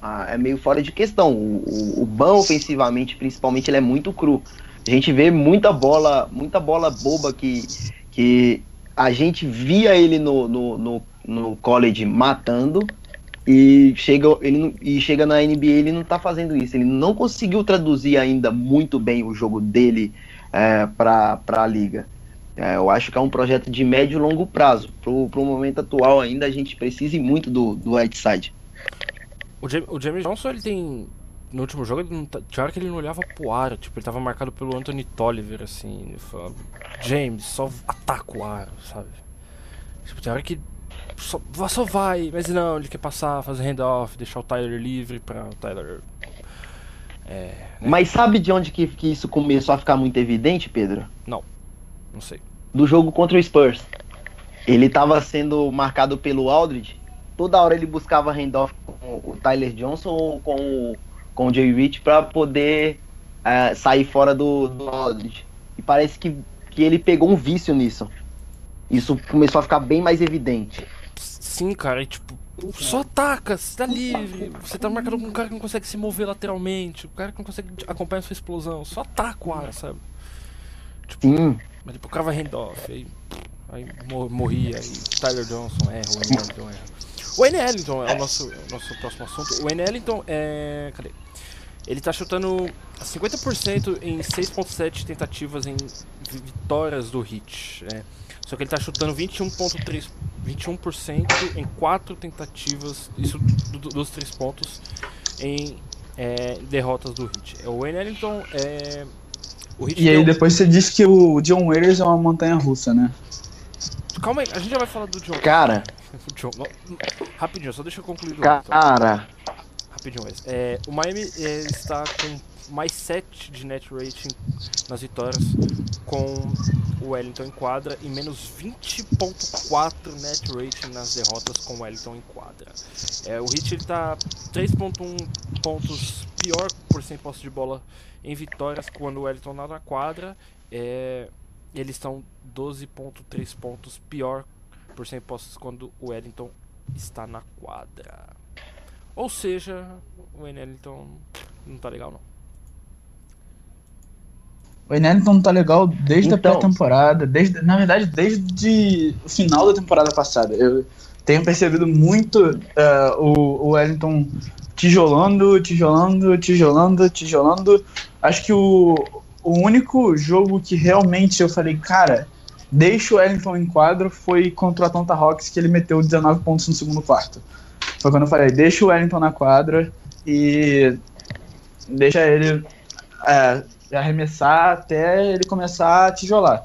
ah, é meio fora de questão. O, o, o Ban, ofensivamente, principalmente, ele é muito cru. A gente vê muita bola, muita bola boba que, que a gente via ele no, no, no, no college matando e chega, ele, e chega na NBA ele não tá fazendo isso. Ele não conseguiu traduzir ainda muito bem o jogo dele é, para a liga. É, eu acho que é um projeto de médio e longo prazo. Pro, pro momento atual ainda a gente precisa muito do, do Whiteside. O James, o James Johnson, ele tem. No último jogo, ele não tá, tinha hora que ele não olhava pro ar. Tipo, ele tava marcado pelo Anthony Tolliver, assim. Ele falava, James, só ataca o ar, sabe? Tipo, tem hora que. Só, só vai, mas não, ele quer passar, fazer handoff, deixar o Tyler livre pra o Tyler. É. Né? Mas sabe de onde que, que isso começou a ficar muito evidente, Pedro? Não sei. do jogo contra o Spurs. Ele estava sendo marcado pelo Aldridge. Toda hora ele buscava handoff com o Tyler Johnson ou com, o- com o Jay Rich para poder eh, sair fora do, do Aldridge. E parece que, que ele pegou um vício nisso. Isso começou a ficar bem mais evidente. Sim, cara, e tipo, só ataca, você tá livre. Você tá marcado com um cara que não consegue se mover lateralmente, o cara que não consegue acompanhar a sua explosão. Só ataca o ar, sabe? Sim, Mas tipo, o cara vai handoff, aí, aí mor- morria, aí Tyler Johnson erra, o Wayne Ellington erra. O Wayne Ellington é o nosso, o nosso próximo assunto. O Wayne Ellington é. Cadê? Ele tá chutando 50% em 6.7 tentativas em vi- vitórias do hit. é. Só que ele tá chutando 21.3 21% em 4 tentativas, isso do- do- dos 3 pontos, em é, derrotas do hit. O Wayne Ellington é. E aí depois você diz que o John Waiters é uma montanha russa, né? Calma aí, a gente já vai falar do John. cara, (laughs) John- rapidinho, só deixa eu concluir do Ellington. Rapidinho, Wes. É, o Miami é, está com mais 7 de net rating nas vitórias com o Wellington em quadra e menos 20.4 net rating nas derrotas com o Wellington em quadra. É, o Hit ele tá 3.1 pontos pior por 100 postos de bola em vitórias quando o Wellington tá na quadra. É, eles estão 12.3 pontos pior por 100 postos quando o Wellington está na quadra. Ou seja, o Ellington não tá legal não. O Enelton não tá legal desde a Então. pré-temporada, desde, na verdade, desde o final da temporada passada. Eu tenho percebido muito o, o Wellington tijolando, tijolando, tijolando, tijolando. Acho que o, o único jogo que realmente eu falei, cara, deixa o Wellington em quadro foi contra o Atlanta Hawks, que ele meteu 19 pontos no segundo quarto. Foi quando eu falei, deixa o Wellington na quadra e deixa ele é, arremessar até ele começar a tijolar.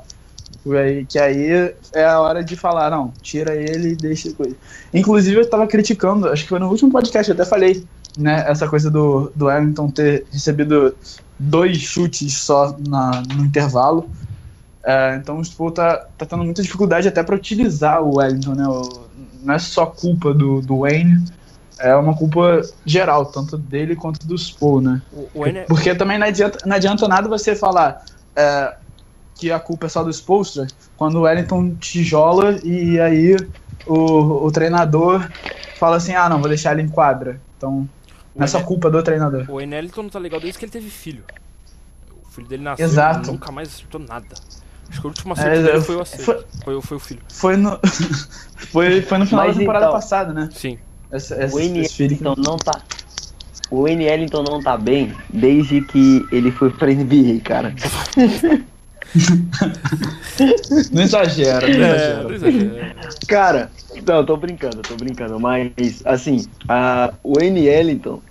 Que aí é a hora de falar, não, tira ele e deixa. Inclusive eu tava criticando, acho que foi no último podcast, eu até falei, né, essa coisa do, do Wellington ter recebido dois chutes só na, no intervalo. É, então o Spo tá, tá tendo muita dificuldade até para utilizar o Wellington, né? O- não é só culpa do, do Wayne, é uma culpa geral, tanto dele quanto do Spo, né? Wayne, Porque também não adianta, não adianta nada você falar é, que a culpa é só do Spolstra quando o Wellington tijola e aí o, o treinador fala assim, ah não, vou deixar ele em quadra. Então, Não é só culpa do treinador. O Enelton não tá legal desde que ele teve filho. O filho dele nasceu Exato. e nunca mais acertou nada. Acho que o último É, eu- foi o acerto. foi- Foi, o- foi o filho. Foi no. (laughs) foi, foi no final Mas da temporada então- passada, né? Sim. Essa, essa, O N então não tá. O N então não tá bem desde que ele foi pra NBA, cara. (laughs) Não exagera, não É, exagera. não exagera. Cara, não, tô brincando, tô brincando, mas assim, a, o N. Ellington,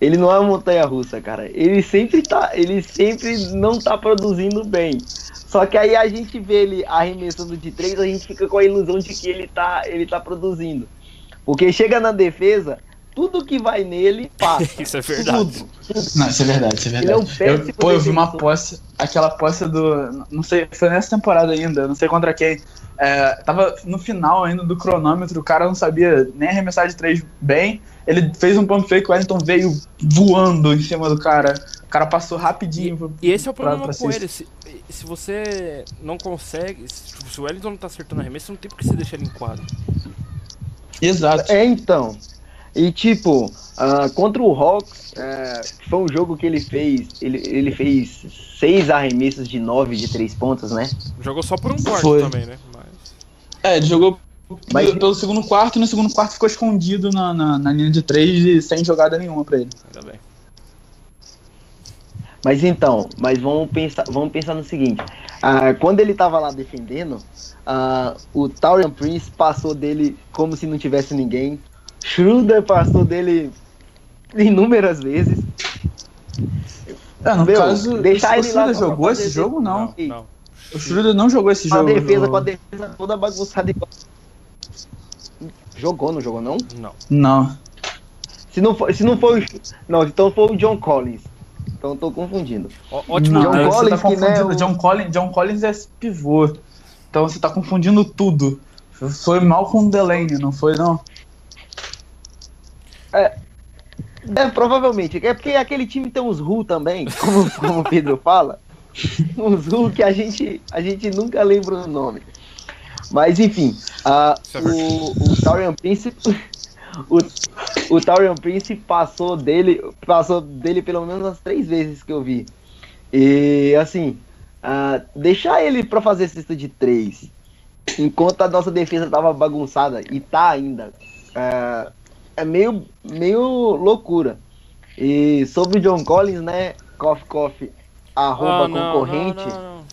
ele não é uma montanha russa, cara. Ele sempre tá, ele sempre não tá produzindo bem. Só que aí a gente vê ele arremessando de três, a gente fica com a ilusão de que ele tá, ele tá produzindo. Porque chega na defesa, tudo que vai nele passa. (laughs) Isso é verdade. Tudo. Não, isso é verdade, isso é Ele é um verdade. eu, pô, eu vi uma posse, aquela posse do. Não sei, foi nessa temporada ainda, não sei contra quem. É, tava no final ainda do cronômetro, o cara não sabia nem arremessar de três bem. Ele fez um pump fake, o Wellington veio voando em cima do cara. O cara passou rapidinho. pro- E esse é o pra- problema pra com cesta. ele. Se, se você não consegue. Se, tipo, se o Wellington não tá acertando arremesso, não tem por que você deixar ele em quadro. Exato. É, então. E tipo, ah, contra o Hawks, é, foi um jogo que ele fez. Ele, ele fez seis arremessos de nove de três pontos, né? Jogou só por um quarto Foi. também, né? Mas. É, ele jogou Mas- pelo segundo quarto e no segundo quarto ficou escondido na, na, na linha de três e sem jogada nenhuma pra ele. Ainda bem. Mas então, mas vamos pensar, vamos pensar no seguinte. ah, quando ele tava lá defendendo, ah, o Taurian Prince passou dele como se não tivesse ninguém. Schroeder passou dele inúmeras vezes. É, no Meu, caso, deixar o ele lá jogou esse jogo? Não. Não, não. O Schroeder não jogou esse Com a jogo. defesa, no- com a defesa toda bagunçada igual. Jogou, não jogou não? Não. Não. Se não for, se não for o, não, então foi o John Collins. Então eu tô confundindo. Ó- Ótimo não, John tempo. Collins, tá que, né, o- John, Collins, John Collins é pivô. Então você tá confundindo tudo. Foi mal com o Delaney, não foi não? É, provavelmente. É porque aquele time tem uns Ru também, (laughs) como, como o Pedro fala. Uns Ru que a gente, a gente nunca lembra o nome. Mas enfim, é o, o Taurian Prince. (laughs) O, o Taurian Prince passou dele. Passou dele pelo menos umas três vezes que eu vi. E assim, ah, deixar ele pra fazer cesta de três. Enquanto a nossa defesa tava bagunçada, e tá ainda. ah, é meio, meio loucura. E sobre o John Collins, né? Coffee Coffee, arroba Ah, não, concorrente. Não, não, não.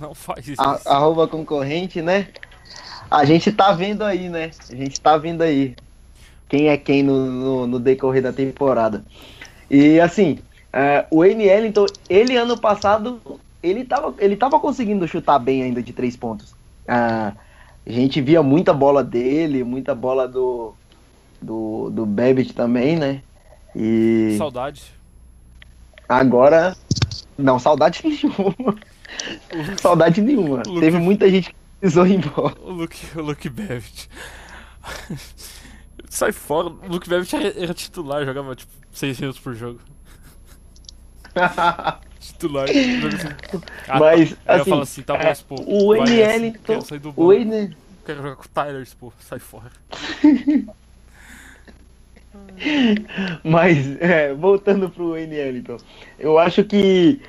Não faz isso. a- arroba concorrente, né? A gente tá vendo aí, né? A gente tá vendo aí quem é quem no, no, no decorrer da temporada. E assim, é, o N. Ellington, ele ano passado, ele tava, ele tava conseguindo chutar bem ainda de três pontos. Ah, a gente via muita bola dele, muita bola do, do, do Babbitt também, né? E Saudade. agora, não, saudade (laughs) nenhuma. saudade nenhuma. Luke- Teve muita gente que precisou ir embora. O Luke, o Luke Babbitt. Sai fora. O Luke Babbitt era, era titular, jogava tipo 6 minutos por jogo. (laughs) Titular. assim. (laughs) Ah, Mas, tá. Aí eu assim, falo assim, tá bom, é, Expo. o vai N. nessa, Ellington, Quero do o banco. N. Quero jogar com o Tyler, Expo. Sai fora. (laughs) Mas, é, voltando pro N. Ellington, eu acho que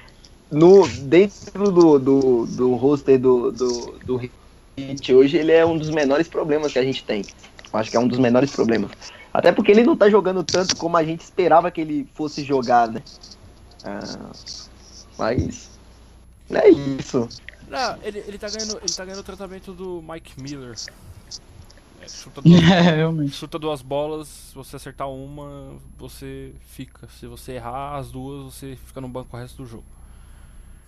no, dentro do, do, do roster do, do, do Heat hoje, ele é um dos menores problemas que a gente tem. Acho que é um dos menores problemas. Até porque ele não tá jogando tanto como a gente esperava que ele fosse jogar, né? Ah, mas. É isso. Não, ele, ele, tá ganhando, ele tá ganhando o tratamento do Mike Miller. É, chuta, (laughs) duas, É, realmente. chuta duas bolas, se você acertar uma, você fica. Se você errar as duas, você fica no banco o resto do jogo.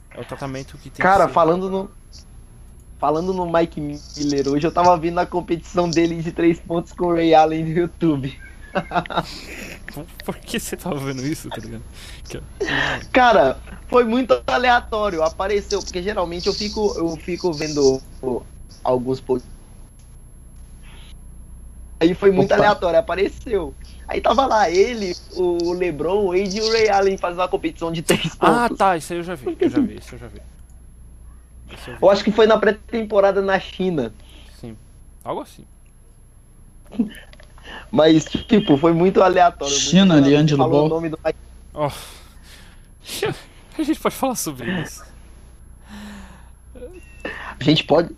É o tratamento que tem Cara, que ser. falando no. Falando no Mike Miller, hoje eu tava vendo a competição dele de três pontos com o Ray Allen no YouTube. (laughs) Por- que você tava vendo isso, tá ligado? Cara, foi muito aleatório, apareceu, porque geralmente eu fico, eu fico vendo alguns posts. Aí foi muito Opa. aleatório, apareceu. Aí tava lá ele, o LeBron, o Wade e o Ray Allen fazendo uma competição de três Ah, pontos. tá, isso aí eu já vi, eu já vi, isso eu já vi. Eu acho que foi na pré-temporada na China. Sim. Algo assim. (laughs) Mas, tipo, foi muito aleatório. China, muito Leandro falou o Ball. nome do Ó. (laughs) A gente pode falar sobre isso. A gente pode.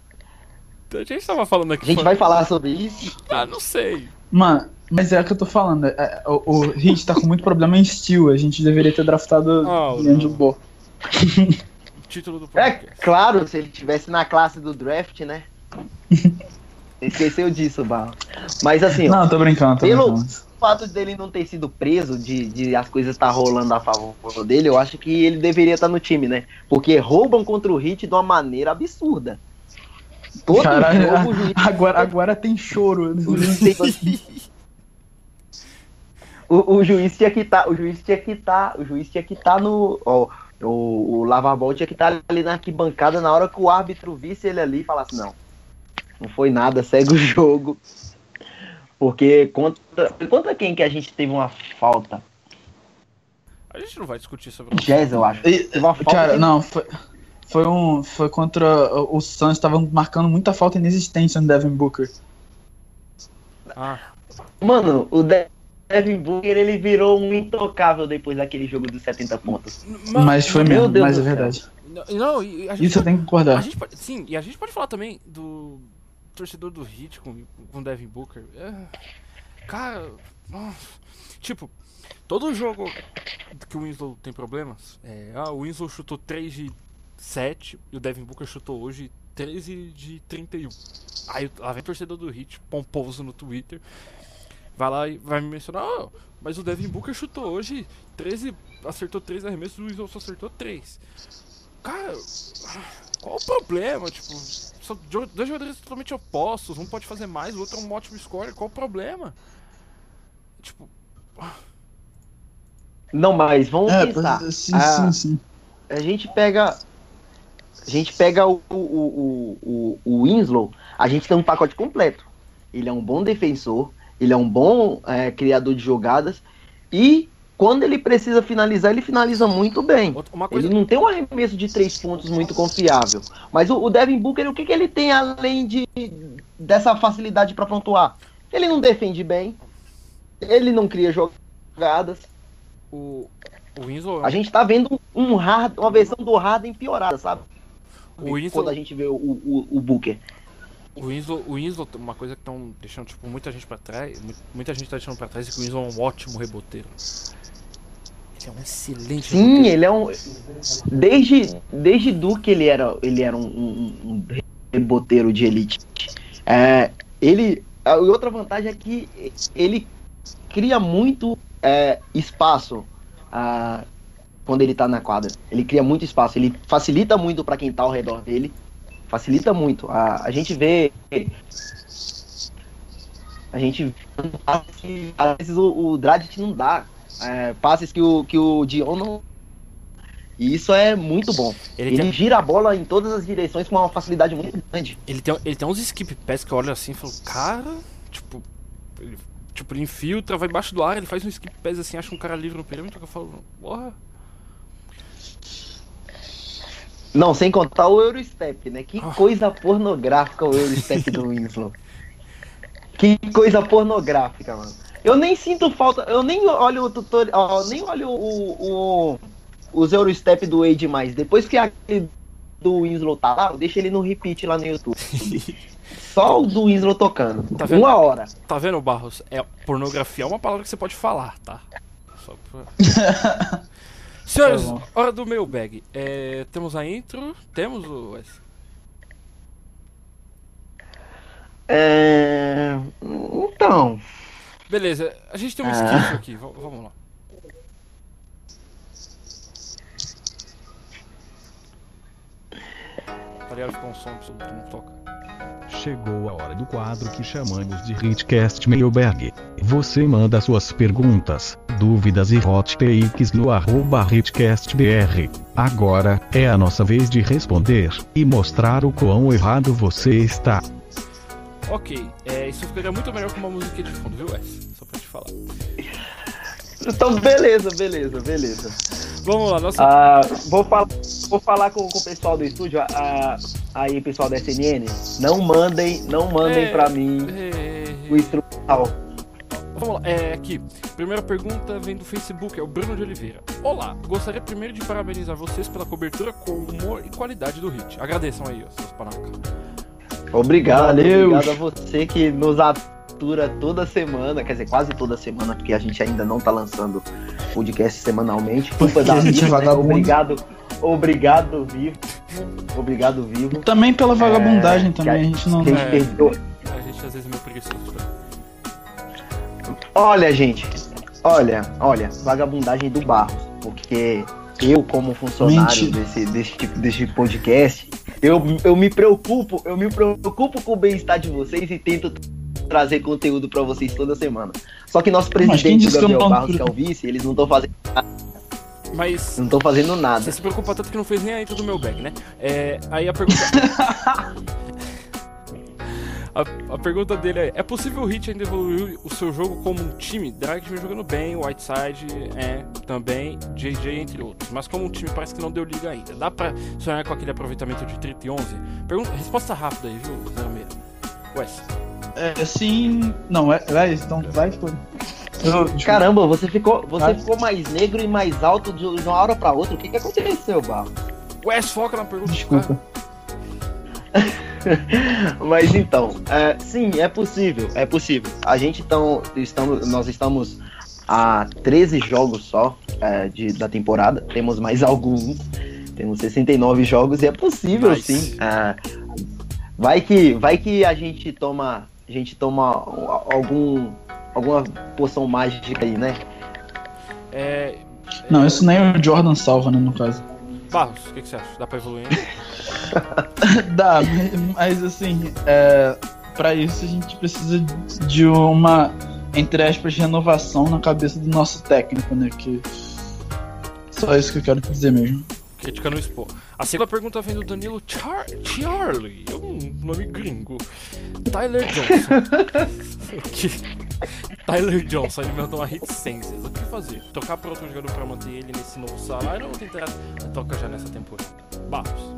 A gente tava falando aqui. A gente vai falar sobre isso. Ah, não sei. Mano, mas é o que eu tô falando. é- o, o Heat tá com muito problema em steel. A gente deveria ter draftado Oh, Leandro não. (laughs) Título do É podcast. claro, se ele tivesse na classe do draft, né? (laughs) Esqueceu disso, Barro. Mas assim, ó, Não, tô brincando, tô Pelo- brincando. fato dele não ter sido preso, de, de as coisas estar rolando a favor dele, eu acho que ele deveria estar no time, né? Porque roubam contra o Hit de uma maneira absurda. Todo Caralho, jogo o juiz (laughs) agora, agora tem choro. O juiz tem- (laughs) o, o juiz tinha que estar, o juiz tinha que estar, o juiz tinha que estar no, ó, o, o Lavabol tinha que estar ali na arquibancada na hora que o árbitro visse ele ali e falasse não, não foi nada, segue o (laughs) jogo, porque contra, contra quem que a gente teve uma falta? A gente não vai discutir sobre o Jazz, eu acho. E, Teve uma falta Cara, de- não, foi, foi um. Foi contra. O Suns estavam marcando muita falta inexistente no Devin Booker. Ah, Mano, o Devin Booker ele virou um intocável depois daquele jogo dos 70 pontos. Mas foi meu mesmo, Deus mas é do céu. verdade. Não, não, a gente Isso eu tenho que A concordar. gente pode, sim, e a gente pode falar também do torcedor do Hit com, com o Devin Booker. É, cara, nossa, tipo, todo jogo que o Winslow tem problemas, é, ah, o Winslow chutou 3 de 7 e o Devin Booker chutou hoje 13 de 31. Aí lá vem o torcedor do Hit, pomposo no Twitter, vai lá e vai me mencionar, "Ah, mas o Devin Booker chutou hoje 13, acertou 3 arremessos, o Winslow só acertou 3. Cara, qual o problema? Tipo, são dois jogadores totalmente opostos, um pode fazer mais, o outro é um ótimo scorer, qual o problema? Tipo, Não, mas vamos É, pensar. sim, Ah, sim, sim. a gente pega. A gente pega o, o, o, o, o Winslow, a gente tem um pacote completo. Ele é um bom defensor, ele é um bom é, criador de jogadas e quando ele precisa finalizar, ele finaliza muito bem. coisa. Ele não tem um arremesso de três pontos muito confiável. Mas o, o Devin Booker, o que, que ele tem além de dessa facilidade para pontuar? Ele não defende bem, ele não cria jogadas. O, o Winslow. A gente tá vendo um hard, uma versão do Harden piorada, sabe? O Winslow- Quando a gente vê o, o, o Booker. O Winslow, o Winslow, uma coisa que estão deixando tipo, muita gente pra trás, mu- muita gente tá deixando pra trás é que o Winslow é um ótimo reboteiro. Ele é um excelente Sim, reboteiro. ele é um. Desde, desde Duke ele era, ele era um, um, um reboteiro de elite. É, ele. A outra vantagem é que ele cria muito é, espaço ah, quando ele tá na quadra. Ele cria muito espaço, ele facilita muito para quem tá ao redor dele. Facilita muito. A, a gente vê. A gente vê às vezes o, o Dragic não dá. É, passes que o, que o Dion não. E isso é muito bom. Ele, Ele tem, gira a bola em todas as direções com uma facilidade muito grande. ele, tem, ele tem uns skip pass que eu olho assim e falo, cara, tipo. Ele, tipo, ele infiltra, vai embaixo do ar, ele faz um skip pass assim, acha um cara livre no perímetro que eu falo, porra. Não, sem contar o Eurostep, né? Que Ah. coisa pornográfica o Eurostep do Winslow. Que coisa pornográfica, mano. Eu nem sinto falta, eu nem olho o tutorial, eu nem olho o, o, os Eurostep do Wade mais. Depois que aquele do Winslow tá lá, eu deixo ele no repeat lá no YouTube. (laughs) Só o do Winslow tocando. Tá vendo? Uma hora. Tá vendo, Barros? É, pornografia é uma palavra que você pode falar, tá? Só pra... (laughs) Senhores, Tá hora do meu bag. É, temos a intro? Temos o. Wes? É... Então. Beleza, a gente tem um Ah. sketch aqui, v- vamos lá. Ficou um som não toca. Chegou a hora do quadro que chamamos de Hitcast Mailbag. Você manda suas perguntas, dúvidas e hot takes no arroba HitcastBR. Agora, é a nossa vez de responder, e mostrar o quão errado você está. Ok, é, isso ficaria muito melhor com uma música de fundo, viu, Wes? Só pra te falar. Então, beleza, beleza, beleza. Vamos lá, nossa. Ah, vou, fal vou falar com, com o pessoal do estúdio, ah, aí, pessoal da SNN. Não mandem, não mandem É, pra mim é, o instrumental. Vamos lá, é aqui. Primeira pergunta vem do Facebook, é o Bruno de Oliveira. Olá, gostaria primeiro de parabenizar vocês pela cobertura com humor e qualidade do hit. Agradeçam aí, seus panacas. Obrigado, Valeu. obrigado a você que nos atura toda semana, quer dizer, quase toda semana, porque a gente ainda não tá lançando podcast semanalmente. Culpa da a gente vida, é né? Obrigado, obrigado, vivo. Obrigado, vivo. Também pela vagabundagem É, também, a gente não. A gente É. perdeu. A gente às vezes é meio preguiçoso. Olha, gente, olha, olha, vagabundagem do Barros, porque eu, como funcionário desse, desse, tipo- desse podcast, eu, eu me preocupo, eu me preocupo com o bem-estar de vocês e tento trazer conteúdo pra vocês toda semana. Só que nosso presidente, Gabriel não- Barros, que é o vice, eles não estão fazendo, Mas não estão fazendo nada. você se preocupa tanto que não fez nem a intro do meu bag, né? É, aí a pergunta. (laughs) a, a pergunta dele é: é possível o Hit ainda evoluir o seu jogo como um time? Drag vem jogando bem, Whiteside é também, JJ entre outros. Mas como um time parece que não deu liga ainda. Dá pra sonhar com aquele aproveitamento de 30 e 11? Pergunta, resposta rápida aí, viu, Zé Almeida? Wes. É, sim. Não, é, vai, então vai, foi. Caramba, você ficou, você Ah. ficou mais negro e mais alto de uma hora pra outra. O que, que aconteceu, Barros? Wes, foca na pergunta. Desculpa. (laughs) (laughs) Mas então, é, sim, é possível, é possível. A gente tão, estamos, nós estamos a 13 jogos só é, de, da temporada, temos mais alguns, temos 69 jogos e é possível Nice. sim. É, vai que, vai que a gente toma, a gente toma algum, alguma poção mágica aí, né? É, Não, isso nem o Jordan salva, né, no caso. Barros, o que, que você acha? Dá pra evoluir? (laughs) Dá, mas assim, é, para isso a gente precisa de uma, entre aspas, renovação na cabeça do nosso técnico, né? Que só isso que eu quero dizer mesmo. Crítica no expor. A segunda pergunta vem do Danilo Char Charlie. É um nome gringo. Tyler Johnson. (laughs) que... (laughs) Tyler Johnson, ele mandou uma senses. O que fazer? Trocar por outro jogador pra manter ele nesse novo salário ou tentar a troca já nessa temporada? Barros.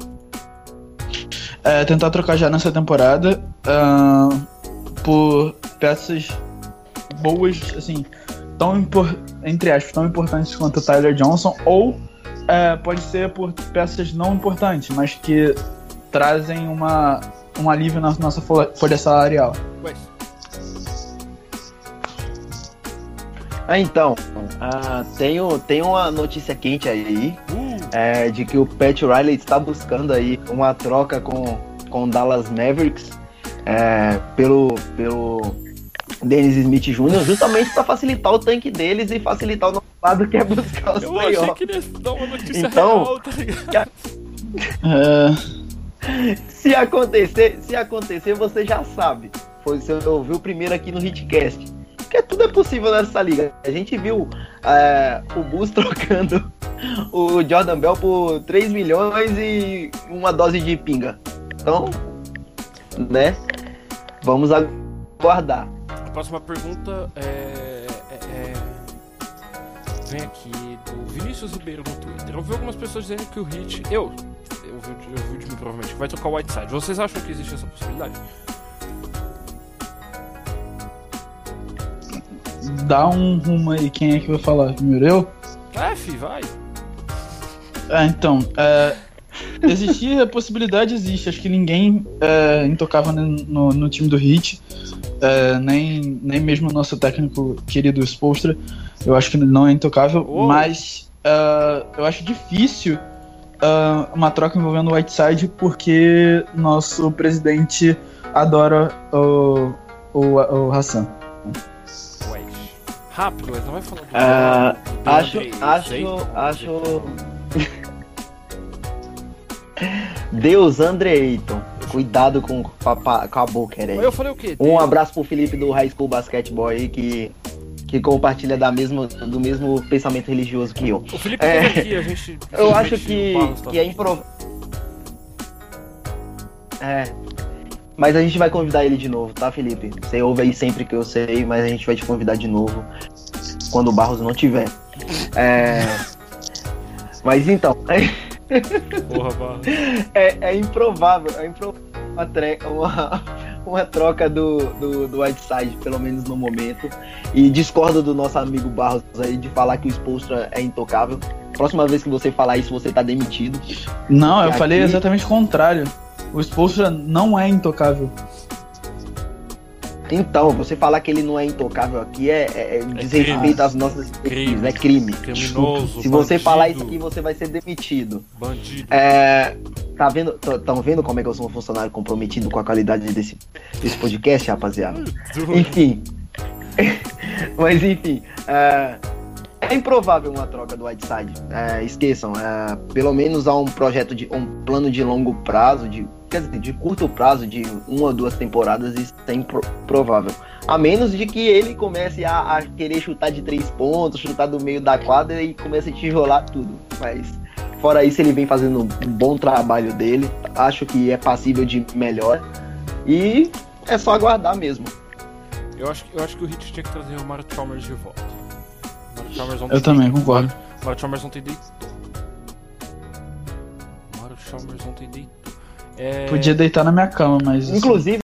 É, tentar trocar já nessa temporada ah, por peças boas, assim, tão impor- entre aspas, tão importantes quanto o Tyler Johnson, ou é, pode ser por peças não importantes, mas que trazem uma, um alívio na nossa fo- folha salarial. Wes. Ah, então, ah, tenho, tenho uma notícia quente aí, Uh, é, de que o Pat Riley está buscando aí uma troca com com o Dallas Mavericks é, pelo pelo Dennis Smith Jr. justamente para facilitar o tanque deles e facilitar o nosso lado que é buscar os eu achei playoffs. que ele ia dar uma notícia Então- real, tá ligado? Se (laughs) acontecer, se acontecer, você já sabe. Foi você ouviu primeiro aqui no Hitcast. Porque tudo é possível nessa liga. A gente viu é, o Bulls (laughs) trocando o Jordan Bell por 3 milhões e uma dose de pinga. Então, né? Vamos aguardar. A próxima pergunta é, é- é- Vem aqui do Vinícius Ribeiro no Twitter. Eu vi algumas pessoas dizendo que o Hit. Eu. Eu vi, eu vi de mim provavelmente que vai trocar o Whiteside. Vocês acham que existe essa possibilidade? Dá um rumo aí, quem é que vai falar? Primeiro eu? É, fi, vai. É, então, é, existir a possibilidade existe. Acho que ninguém é, intocável no, no, no time do Hit, é, nem, nem mesmo o nosso técnico querido Spolstra. Eu acho que não é intocável, Oh. mas é, eu acho difícil é, uma troca envolvendo o Whiteside porque nosso presidente adora o, o, o Hassan. Rápido, Wes, não vai falar do. Ah, do Acho, acho, acho. (laughs) Deus, Andre Ayton. Cuidado com, com, a, boca, Mas aí. Eu falei o quê? Um abraço pro Felipe do High School Basketball aí, que, que compartilha da mesma, do mesmo pensamento religioso que eu. O Felipe É, aqui, a gente. Eu acho que, tá- que é improvável. É. Mas a gente vai convidar ele de novo, tá, Felipe? Você ouve aí sempre que eu sei, mas a gente vai te convidar de novo quando o Barros não tiver. É. Mas então, (laughs) Porra, Barros. é, é improvável, é improvável uma, tre- uma, com a troca do, do, do Whiteside, pelo menos no momento. E discordo do nosso amigo Barros aí de falar que o Spolstra é intocável. Próxima vez que você falar isso, você tá demitido. Não, eu Aqui- falei exatamente o contrário. O Spolstra não é intocável. Então, você falar que ele não é intocável aqui é, é, é desrespeito crime. às nossas Crime. é crime. Criminoso, Se você bandido. falar isso aqui, você vai ser demitido. Bandido. É, tá vendo, estão vendo como é que eu sou um funcionário comprometido com a qualidade desse, desse podcast, rapaziada? (laughs) Enfim. (laughs) Mas enfim. É, é improvável uma troca do Whiteside. É, esqueçam. é, pelo menos há um projeto de. um plano de longo prazo, de. Quer dizer, de curto prazo, de uma ou duas temporadas, isso é improvável. A menos de que ele comece a, a querer chutar de três pontos, chutar do meio da quadra e comece a tijolar tudo. Mas fora isso, ele vem fazendo um bom trabalho dele. Acho que é passível de melhor. E é só aguardar mesmo. Eu acho, eu acho que o Hit tinha que trazer o Mario Chalmers de volta. O Chalmers ontem Eu também concordo. O Mario Chalmers ontem deitou. O Mario Chalmers ontem deitou. É... Podia deitar na minha cama, mas. assim, Inclusive,